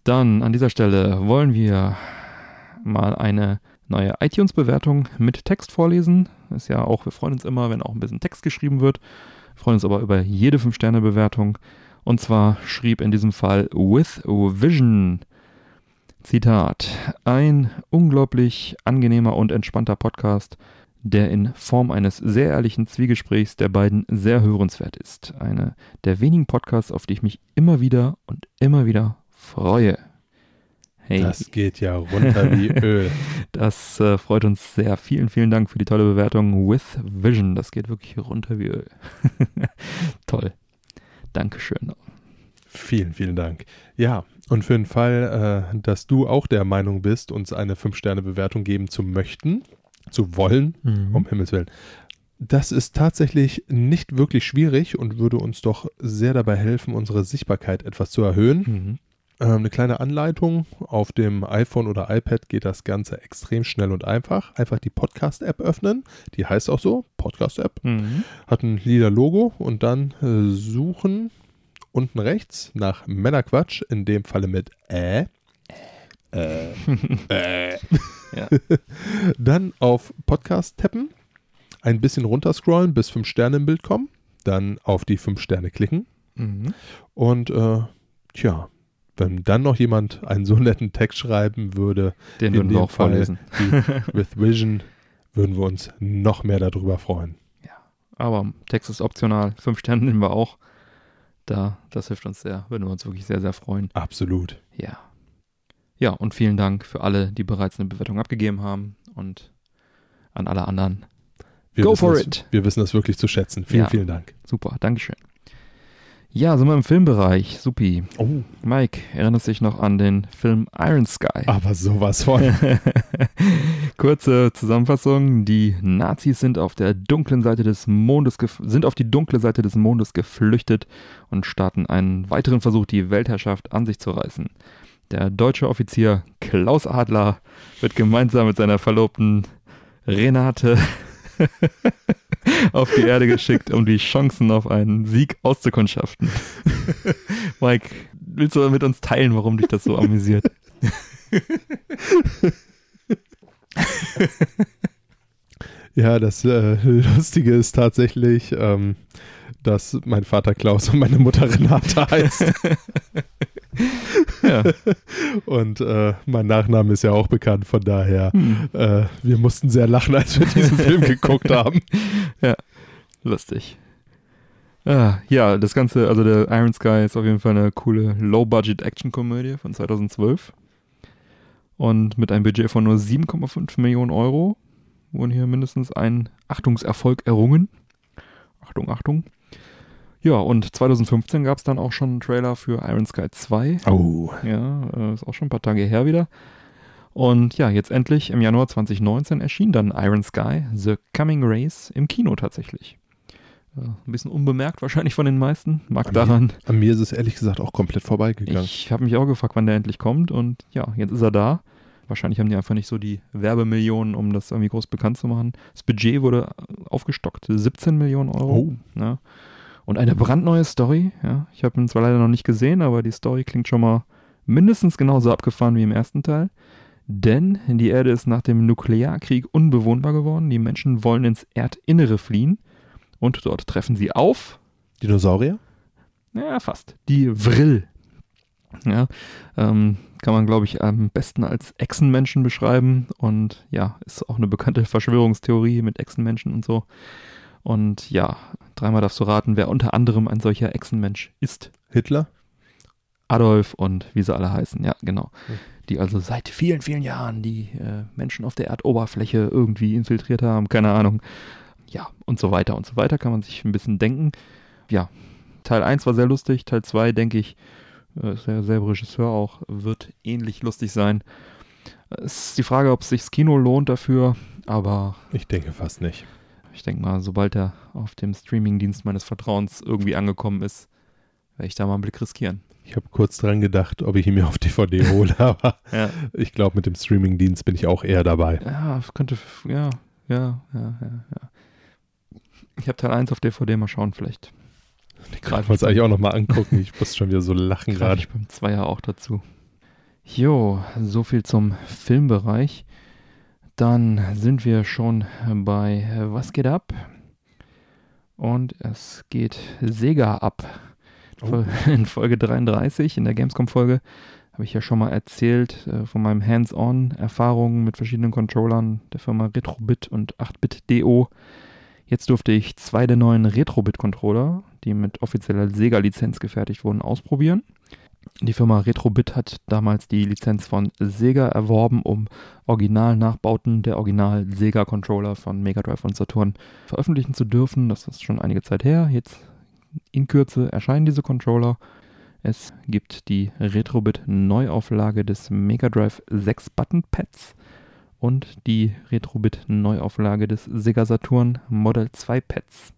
Dann an dieser Stelle wollen wir mal eine neue iTunes-Bewertung mit Text vorlesen. Ist ja auch, wir freuen uns immer, wenn auch ein bisschen Text geschrieben wird. Wir freuen uns aber über jede 5-Sterne-Bewertung. Und zwar schrieb in diesem Fall With Vision. Zitat. Ein unglaublich angenehmer und entspannter Podcast, der in Form eines sehr ehrlichen Zwiegesprächs der beiden sehr hörenswert ist. Eine der wenigen Podcasts, auf die ich mich immer wieder und immer wieder freue. Hey. Das geht ja runter wie Öl. Das äh, freut uns sehr. Vielen, vielen Dank für die tolle Bewertung. With Vision. Das geht wirklich runter wie Öl. Toll. Dankeschön. Vielen, vielen Dank. Ja, und für den Fall, äh, dass du auch der Meinung bist, uns eine 5-Sterne-Bewertung geben zu möchten, zu wollen, mhm. um Himmels Willen, das ist tatsächlich nicht wirklich schwierig und würde uns doch sehr dabei helfen, unsere Sichtbarkeit etwas zu erhöhen. Mhm. Ähm, eine kleine Anleitung. Auf dem iPhone oder iPad geht das Ganze extrem schnell und einfach. Einfach die Podcast-App öffnen. Die heißt auch so, Podcast-App. Mhm. Hat ein lila Logo und dann äh, suchen unten rechts nach Männerquatsch, in dem Falle mit Ä. Äh. äh. ja. Dann auf Podcast tappen, ein bisschen runterscrollen, bis fünf Sterne im Bild kommen. dann auf die fünf Sterne klicken. Mhm. Und äh, tja, wenn dann noch jemand einen so netten Text schreiben würde, Den würden wir auch Fall- vorlesen. with Vision, würden wir uns noch mehr darüber freuen. Aber Text ist optional. Fünf Sterne nehmen wir auch. Da, das hilft uns sehr. Würden wir uns wirklich sehr, sehr freuen. Absolut. Ja. Ja, und vielen Dank für alle, die bereits eine Bewertung abgegeben haben. Und an alle anderen. Wir Go for das, it. Wir wissen das wirklich zu schätzen. Vielen, Ja. vielen Dank. Super, Dankeschön. Ja, sind wir im Filmbereich. Supi. Oh, Mike, erinnerst dich noch an den Film Iron Sky? aber sowas von. Kurze Zusammenfassung. Die Nazis sind auf der dunklen Seite des Mondes sind auf die dunkle Seite des Mondes geflüchtet und starten einen weiteren Versuch, die Weltherrschaft an sich zu reißen. Der deutsche Offizier Klaus Adler wird gemeinsam mit seiner Verlobten Renate auf die Erde geschickt, um die Chancen auf einen Sieg auszukundschaften. Mike, willst du mit uns teilen, warum dich das so amüsiert? Ja, das äh, Lustige ist tatsächlich, ähm, dass mein Vater Klaus und meine Mutter Renate heißt. Ja. Und äh, mein Nachname ist ja auch bekannt, von daher, Hm. äh, wir mussten sehr lachen, als wir diesen Film geguckt haben. Lustig. Ah, ja, das Ganze, also der Iron Sky ist auf jeden Fall eine coole Low-Budget-Action-Komödie von 2012. Und mit einem Budget von nur 7,5 Millionen Euro wurden hier mindestens ein Achtungserfolg errungen. Achtung, Achtung. Ja, und 2015 gab es dann auch schon einen Trailer für Iron Sky 2. Oh. Ja, äh, ist auch schon ein paar Tage her wieder. Und ja, jetzt endlich im Januar 2019 erschien dann Iron Sky, The Coming Race im Kino tatsächlich. Äh, ein bisschen unbemerkt wahrscheinlich von den meisten. Mag An daran. An mir ist es ehrlich gesagt auch komplett vorbeigegangen. Ich habe mich auch gefragt, wann der endlich kommt. Und ja, jetzt ist er da. Wahrscheinlich haben die einfach nicht so die Werbemillionen, um das irgendwie groß bekannt zu machen. Das Budget wurde aufgestockt, 17 Millionen Euro. Oh. Ja. Und eine brandneue Story. Ja. Ich habe ihn zwar leider noch nicht gesehen, aber die Story klingt schon mal mindestens genauso abgefahren wie im ersten Teil. Denn die Erde ist nach dem Nuklearkrieg unbewohnbar geworden. Die Menschen wollen ins Erdinnere fliehen. Und dort treffen sie auf Dinosaurier? ja, fast. Die Vrill. Ja, ähm, kann man, glaube ich, am besten als Echsenmenschen beschreiben. Und ja, ist auch eine bekannte Verschwörungstheorie mit Echsenmenschen und so. Und ja, dreimal darfst du raten, wer unter anderem ein solcher Echsenmensch ist. Hitler? Adolf und wie sie alle heißen, ja, genau. Hm. Die also seit vielen, vielen Jahren die äh, Menschen auf der Erdoberfläche irgendwie infiltriert haben, keine Ahnung. Ja, und so weiter und so weiter kann man sich ein bisschen denken. Ja, Teil 1 war sehr lustig, Teil 2, denke ich, äh, ja selber Regisseur auch, wird ähnlich lustig sein. Es ist die Frage, ob es sich das Kino lohnt dafür, aber Ich denke fast nicht. Ich denke mal, sobald er auf dem Streamingdienst meines Vertrauens irgendwie angekommen ist, werde ich da mal einen Blick riskieren. Ich habe kurz dran gedacht, ob ich ihn mir auf DVD hole, aber Ja. ich glaube, mit dem Streamingdienst bin ich auch eher dabei. Ja, könnte, ja, ja, ja, ja, ja. Ich habe Teil 1 auf DVD, mal schauen, vielleicht. Ich kann das eigentlich auch nochmal angucken. Ich muss schon wieder so lachen gerade. ich beim Zweier auch dazu. Jo, so viel zum Filmbereich. Dann sind wir schon bei äh, Was geht ab? Und es geht Sega ab. Oh. In Folge 33, in der Gamescom-Folge, habe ich ja schon mal erzählt äh, von meinem Hands-on-Erfahrungen mit verschiedenen Controllern der Firma Retrobit und 8-Bit.do. Jetzt durfte ich zwei der neuen Retrobit-Controller, die mit offizieller Sega-Lizenz gefertigt wurden, ausprobieren. Die Firma Retrobit hat damals die Lizenz von Sega erworben, um Original-Nachbauten der Original-Sega-Controller von Mega Drive und Saturn veröffentlichen zu dürfen. Das ist schon einige Zeit her. Jetzt in Kürze erscheinen diese Controller. Es gibt die Retrobit-Neuauflage des Mega Drive 6 Button Pads und die Retrobit-Neuauflage des Sega Saturn Model 2 Pads.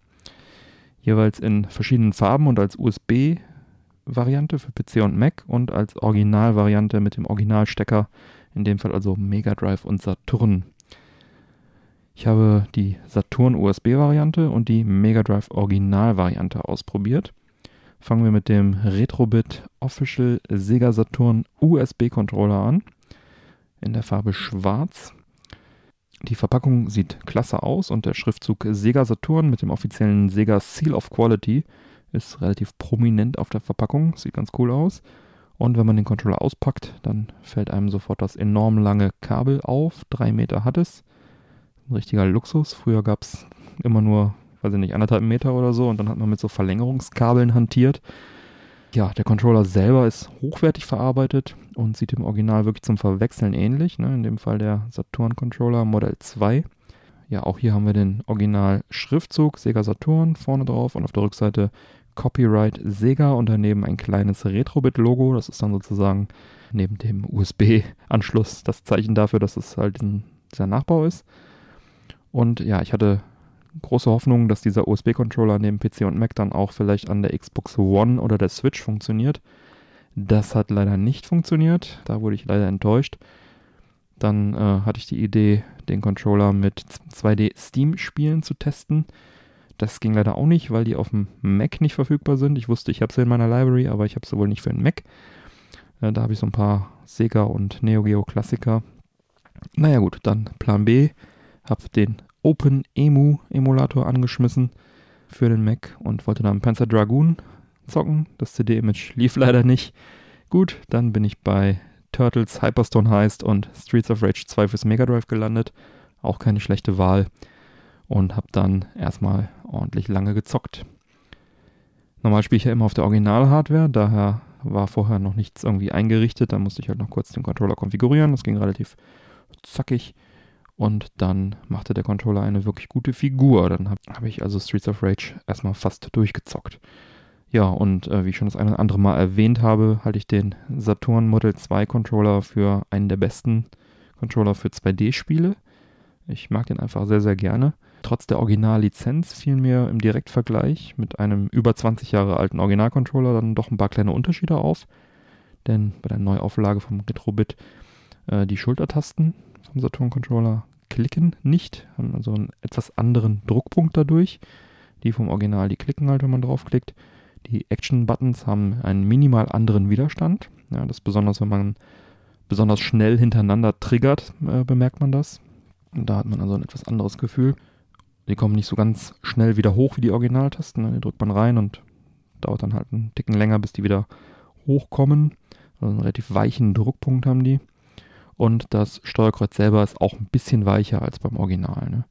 Jeweils in verschiedenen Farben und als USB-Variante für PC und Mac und als Originalvariante mit dem Originalstecker, in dem Fall also Mega Drive und Saturn. Ich habe die Saturn USB-Variante und die Mega Drive Original-Variante ausprobiert. Fangen wir mit dem Retrobit Official Sega Saturn USB-Controller an. In der Farbe Schwarz. Die Verpackung sieht klasse aus und der Schriftzug Sega Saturn mit dem offiziellen Sega Seal of Quality ist relativ prominent auf der Verpackung. Sieht ganz cool aus. Und wenn man den Controller auspackt, dann fällt einem sofort das enorm lange Kabel auf. Drei Meter hat es. Ein richtiger Luxus. Früher gab es immer nur, weiß ich nicht, anderthalb Meter oder so und dann hat man mit so Verlängerungskabeln hantiert. Ja, der Controller selber ist hochwertig verarbeitet und sieht im Original wirklich zum Verwechseln ähnlich. Ne? In dem Fall der Saturn Controller Modell 2. Ja, auch hier haben wir den Original-Schriftzug Sega Saturn vorne drauf und auf der Rückseite Copyright Sega und daneben ein kleines Retrobit-Logo. Das ist dann sozusagen neben dem USB-Anschluss das Zeichen dafür, dass es halt ein, dieser Nachbau ist. Und ja, ich hatte große Hoffnung, dass dieser USB-Controller neben PC und Mac dann auch vielleicht an der Xbox One oder der Switch funktioniert. Das hat leider nicht funktioniert. Da wurde ich leider enttäuscht. Dann äh, hatte ich die Idee, den Controller mit 2D Steam-Spielen zu testen. Das ging leider auch nicht, weil die auf dem Mac nicht verfügbar sind. Ich wusste, ich habe sie in meiner Library, aber ich habe sie wohl nicht für den Mac. Äh, da habe ich so ein paar Sega und Neo Geo Klassiker. Naja gut, dann Plan B. Habe den OpenEMU Emulator angeschmissen für den Mac und wollte dann Panzer Dragoon zocken. Das CD-Image lief leider nicht. Gut, dann bin ich bei Turtles Hyperstone Heist und Streets of Rage 2 fürs Mega Drive gelandet. Auch keine schlechte Wahl. Und habe dann erstmal ordentlich lange gezockt. Normal spiele ich ja immer auf der Original-Hardware, daher war vorher noch nichts irgendwie eingerichtet. Da musste ich halt noch kurz den Controller konfigurieren. Das ging relativ zackig. Und dann machte der Controller eine wirklich gute Figur. Dann habe hab ich also Streets of Rage erstmal fast durchgezockt. Ja, und äh, wie ich schon das eine oder andere Mal erwähnt habe, halte ich den Saturn Model 2 Controller für einen der besten Controller für 2D-Spiele. Ich mag den einfach sehr, sehr gerne. Trotz der Originallizenz fielen mir im Direktvergleich mit einem über 20 Jahre alten Originalcontroller dann doch ein paar kleine Unterschiede auf. Denn bei der Neuauflage vom Retrobit äh, die Schultertasten vom Saturn-Controller klicken nicht, haben also einen etwas anderen Druckpunkt dadurch. Die vom Original, die klicken halt, wenn man draufklickt. Die Action-Buttons haben einen minimal anderen Widerstand. Ja, das besonders, wenn man besonders schnell hintereinander triggert, äh, bemerkt man das. Und da hat man also ein etwas anderes Gefühl. Die kommen nicht so ganz schnell wieder hoch wie die Originaltasten. Ne? Die drückt man rein und dauert dann halt einen Ticken länger, bis die wieder hochkommen. Also einen relativ weichen Druckpunkt haben die. Und das Steuerkreuz selber ist auch ein bisschen weicher als beim Original. Ne?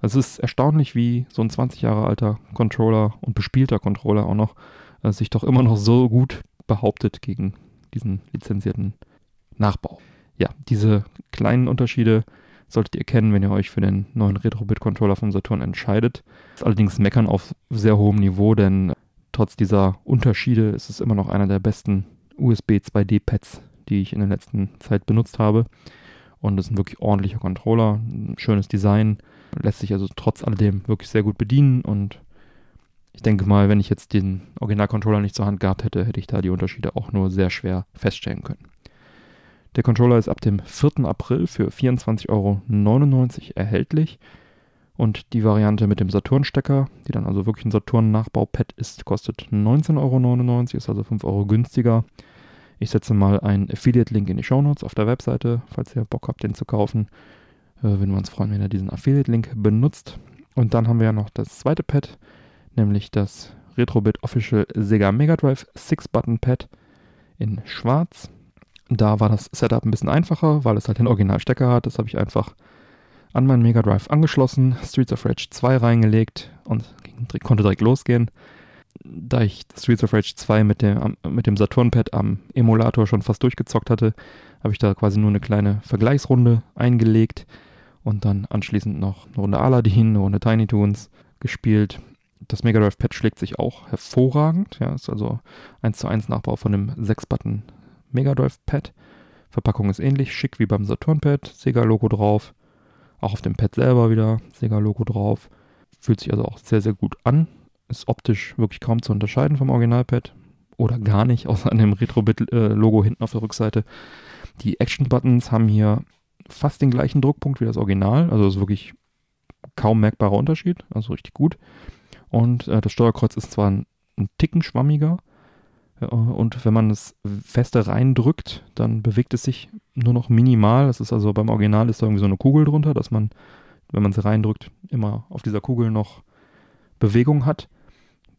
Also es ist erstaunlich, wie so ein 20 Jahre alter Controller und bespielter Controller auch noch äh, sich doch immer noch so gut behauptet gegen diesen lizenzierten Nachbau. Ja, diese kleinen Unterschiede solltet ihr kennen, wenn ihr euch für den neuen Retrobit-Controller vom Saturn entscheidet. Allerdings meckern auf sehr hohem Niveau, denn trotz dieser Unterschiede ist es immer noch einer der besten USB 2D-Pads, die ich in der letzten Zeit benutzt habe. Und es ist ein wirklich ordentlicher Controller, ein schönes Design, lässt sich also trotz alledem wirklich sehr gut bedienen. Und ich denke mal, wenn ich jetzt den Original-Controller nicht zur Hand gehabt hätte, hätte ich da die Unterschiede auch nur sehr schwer feststellen können. Der Controller ist ab dem 4. April für 24,99 Euro erhältlich. Und die Variante mit dem Saturn-Stecker, die dann also wirklich ein Saturn-Nachbau-Pad ist, kostet 19,99 Euro, ist also 5 Euro günstiger. Ich setze mal einen Affiliate-Link in die Shownotes auf der Webseite, falls ihr Bock habt, den zu kaufen. Äh, würden wir uns freuen, wenn ihr diesen Affiliate-Link benutzt. Und dann haben wir ja noch das zweite Pad, nämlich das Retrobit Official Sega Mega Drive 6-Button-Pad in schwarz. Da war das Setup ein bisschen einfacher, weil es halt den Originalstecker hat. Das habe ich einfach an meinen Mega Drive angeschlossen, Streets of Rage 2 reingelegt und konnte direkt losgehen da ich Streets of Rage 2 mit dem, mit dem Saturn-Pad am Emulator schon fast durchgezockt hatte, habe ich da quasi nur eine kleine Vergleichsrunde eingelegt und dann anschließend noch eine Runde Aladdin, eine Runde Tiny Toons gespielt. Das Mega Drive Pad schlägt sich auch hervorragend. Ja, ist also 1 zu 1 Nachbau von dem 6-Button Mega Drive Pad. Verpackung ist ähnlich schick wie beim Saturn Pad. Sega-Logo drauf. Auch auf dem Pad selber wieder Sega-Logo drauf. Fühlt sich also auch sehr, sehr gut an ist optisch wirklich kaum zu unterscheiden vom Originalpad oder gar nicht, außer an dem Retrobit-Logo hinten auf der Rückseite. Die Action-Buttons haben hier fast den gleichen Druckpunkt wie das Original, also ist wirklich kaum merkbarer Unterschied, also richtig gut. Und äh, das Steuerkreuz ist zwar ein, ein Ticken schwammiger, Und wenn man es feste reindrückt, dann bewegt es sich nur noch minimal. Das ist also beim Original ist da irgendwie so eine Kugel drunter, dass man, wenn man sie reindrückt, immer auf dieser Kugel noch Bewegung hat.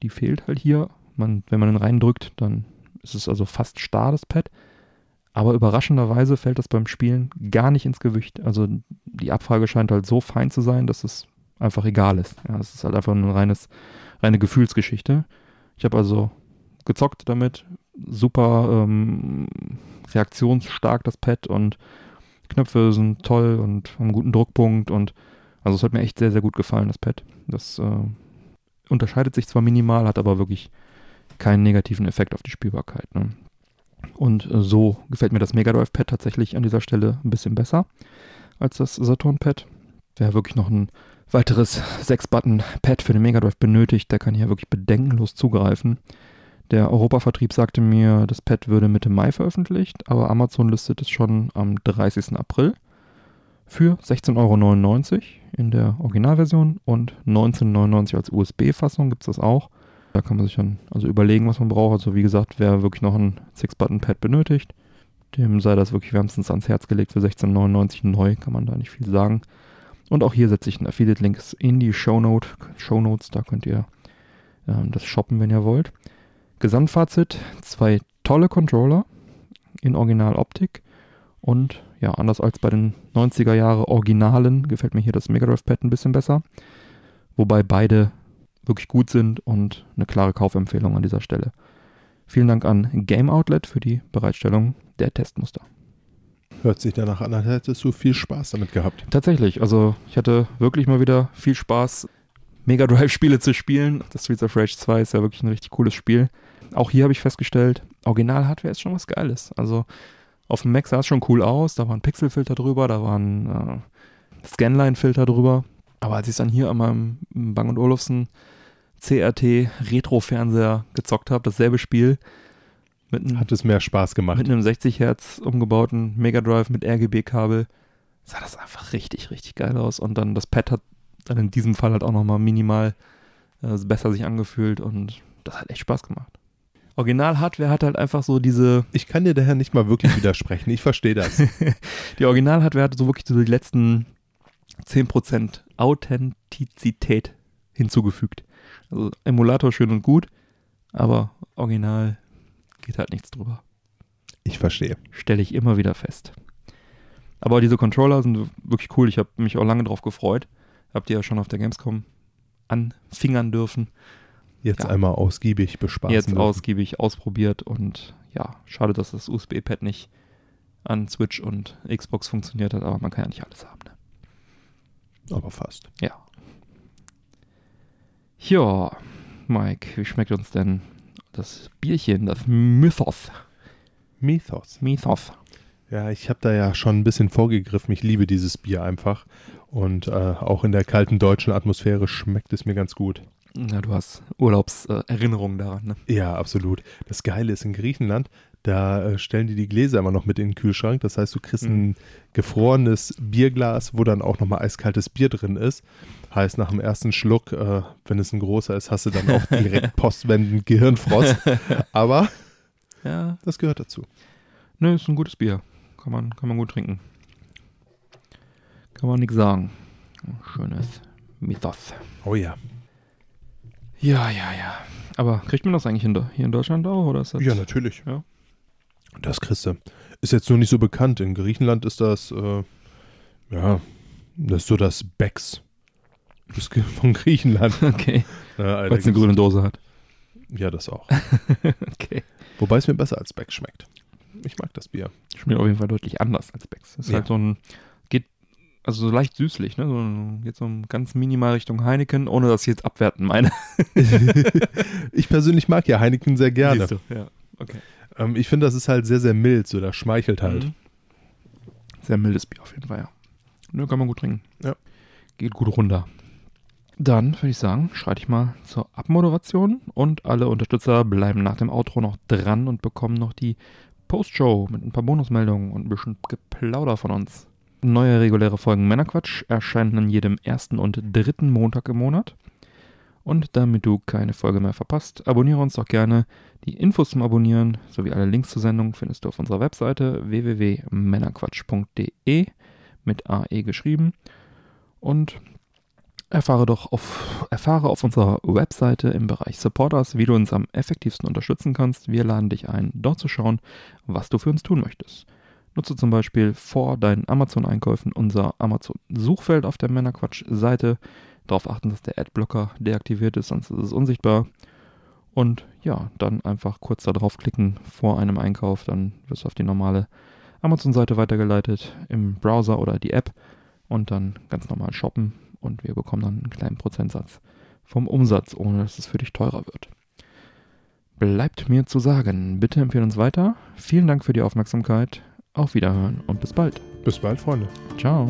Die fehlt halt hier. Man, wenn man ihn reindrückt, dann ist es also fast starr, das Pad. Aber überraschenderweise fällt das beim Spielen gar nicht ins Gewicht. Also die Abfrage scheint halt so fein zu sein, dass es einfach egal ist. Ja, es ist halt einfach eine reine Gefühlsgeschichte. Ich habe also gezockt damit, super ähm, reaktionsstark das Pad und Knöpfe sind toll und haben einen guten Druckpunkt und also es hat mir echt sehr, sehr gut gefallen, das Pad. Das äh, unterscheidet sich zwar minimal, hat aber wirklich keinen negativen Effekt auf die Spielbarkeit. Ne? Und äh, so gefällt mir das Mega Drive Pad tatsächlich an dieser Stelle ein bisschen besser als das Saturn Pad. Wer wirklich noch ein weiteres 6-Button-Pad für den Mega Drive benötigt, der kann hier wirklich bedenkenlos zugreifen. Der Europavertrieb sagte mir, das Pad würde Mitte Mai veröffentlicht, aber Amazon listet es schon am 30. April für 16,99 Euro in der Originalversion und 19,99 als USB-Fassung gibt es das auch. Da kann man sich dann also überlegen, was man braucht. Also wie gesagt, wer wirklich noch ein Six-Button-Pad benötigt, dem sei das wirklich wärmstens ans Herz gelegt für 16,99 neu, kann man da nicht viel sagen. Und auch hier setze ich einen Affiliate-Link in die Shownote, Shownotes, da könnt ihr ähm, das shoppen, wenn ihr wollt. Gesamtfazit, zwei tolle Controller in Originaloptik und ja, anders als bei den 90er Jahre Originalen gefällt mir hier das Mega Drive Pad ein bisschen besser. Wobei beide wirklich gut sind und eine klare Kaufempfehlung an dieser Stelle. Vielen Dank an Game Outlet für die Bereitstellung der Testmuster. Hört sich danach an, als hättest du viel Spaß damit gehabt. Tatsächlich, also ich hatte wirklich mal wieder viel Spaß, Mega Drive-Spiele zu spielen. Das Streets of Rage 2 ist ja wirklich ein richtig cooles Spiel. Auch hier habe ich festgestellt, Original-Hardware ist schon was Geiles. Also auf dem Mac sah es schon cool aus, da war ein Pixelfilter drüber, da war ein äh, Scanline-Filter drüber. Aber als ich dann hier an meinem Bang Olufsen CRT Retro-Fernseher gezockt habe, dasselbe Spiel, mit einem, Hat es mehr Spaß gemacht. mit einem 60 Hertz umgebauten Mega Drive mit RGB-Kabel, sah das einfach richtig, richtig geil aus. Und dann das Pad hat dann in diesem Fall halt auch nochmal minimal äh, besser sich angefühlt und das hat echt Spaß gemacht. Original-Hardware hat halt einfach so diese, Ich kann dir daher nicht mal wirklich widersprechen. Ich verstehe das. die Original-Hardware hat so wirklich so die letzten 10% Authentizität hinzugefügt. Also Emulator schön und gut, aber Original geht halt nichts drüber. Ich verstehe. Stelle ich immer wieder fest. Aber diese Controller sind wirklich cool. Ich habe mich auch lange drauf gefreut. Habt ihr ja schon auf der Gamescom anfingern dürfen. Jetzt Ja. einmal ausgiebig bespaßen. Jetzt dürfen. ausgiebig ausprobiert und ja, schade, dass das USB-Pad nicht an Switch und Xbox funktioniert hat, aber man kann ja nicht alles haben. Ne? Aber fast. Ja. Ja, Mike, wie schmeckt uns denn das Bierchen, das Mythos? Mythos. Mythos. Ja, ich habe da ja schon ein bisschen vorgegriffen. Ich liebe dieses Bier einfach. Und äh, auch in der kalten deutschen Atmosphäre schmeckt es mir ganz gut. Na, du hast Urlaubserinnerungen daran, ne? Ja, absolut. Das Geile ist in Griechenland, da äh, stellen die die Gläser immer noch mit in den Kühlschrank. Das heißt, du kriegst ein gefrorenes Bierglas, wo dann auch nochmal eiskaltes Bier drin ist. Heißt, nach dem ersten Schluck, äh, wenn es ein großer ist, hast du dann auch direkt postwendend Gehirnfrost. Aber Ja, das gehört dazu. ne, ist ein gutes Bier. Kann man, kann man gut trinken. Kann man nichts sagen. Schönes Mythos. Oh ja. Ja, ja, ja. Aber kriegt man das eigentlich in, hier in Deutschland auch? Oder ist das Ja, natürlich. Ja. Das kriegst du. Ist jetzt nur nicht so bekannt. In Griechenland ist das, äh, ja, das ist so das Becks Das von Griechenland. Okay, Ja, weil es eine grüne Dose hat. Ja, das auch. Okay. Wobei es mir besser als Becks schmeckt. Ich mag das Bier. Schmeckt auf jeden Fall deutlich anders als Becks. Ist Ja. halt so ein, also so leicht süßlich, ne? So geht so ganz minimal Richtung Heineken, ohne dass ich jetzt abwerten meine. ich persönlich mag ja Heineken sehr gerne. Du, Ja, okay. Ähm, ich finde, das ist halt sehr, sehr mild. So, das schmeichelt halt. Mhm. Sehr mildes Bier auf jeden Fall, ja. Ne, kann man gut trinken. Ja. Geht gut runter. Dann würde ich sagen, schreite ich mal zur Abmoderation und alle Unterstützer bleiben nach dem Outro noch dran und bekommen noch die Postshow mit ein paar Bonusmeldungen und ein bisschen Geplauder von uns. Neue reguläre Folgen Männerquatsch erscheinen an jedem ersten und dritten Montag im Monat. Und damit du keine Folge mehr verpasst, abonniere uns doch gerne. Die Infos zum Abonnieren sowie alle Links zur Sendung findest du auf unserer Webseite www.männerquatsch.de mit AE geschrieben. Und erfahre doch auf, erfahre auf unserer Webseite im Bereich Supporters, wie du uns am effektivsten unterstützen kannst. Wir laden dich ein, dort zu schauen, was du für uns tun möchtest. Nutze zum Beispiel vor deinen Amazon-Einkäufen unser Amazon-Suchfeld auf der Männerquatsch-Seite darauf achten, dass der Adblocker deaktiviert ist, sonst ist es unsichtbar. Und ja, dann einfach kurz da draufklicken vor einem Einkauf, dann wirst du auf die normale Amazon-Seite weitergeleitet im Browser oder die App und dann ganz normal shoppen und wir bekommen dann einen kleinen Prozentsatz vom Umsatz, ohne dass es für dich teurer wird. Bleibt mir zu sagen, bitte empfehle uns weiter. Vielen Dank für die Aufmerksamkeit. Auf Wiederhören und bis bald. Bis bald, Freunde. Ciao.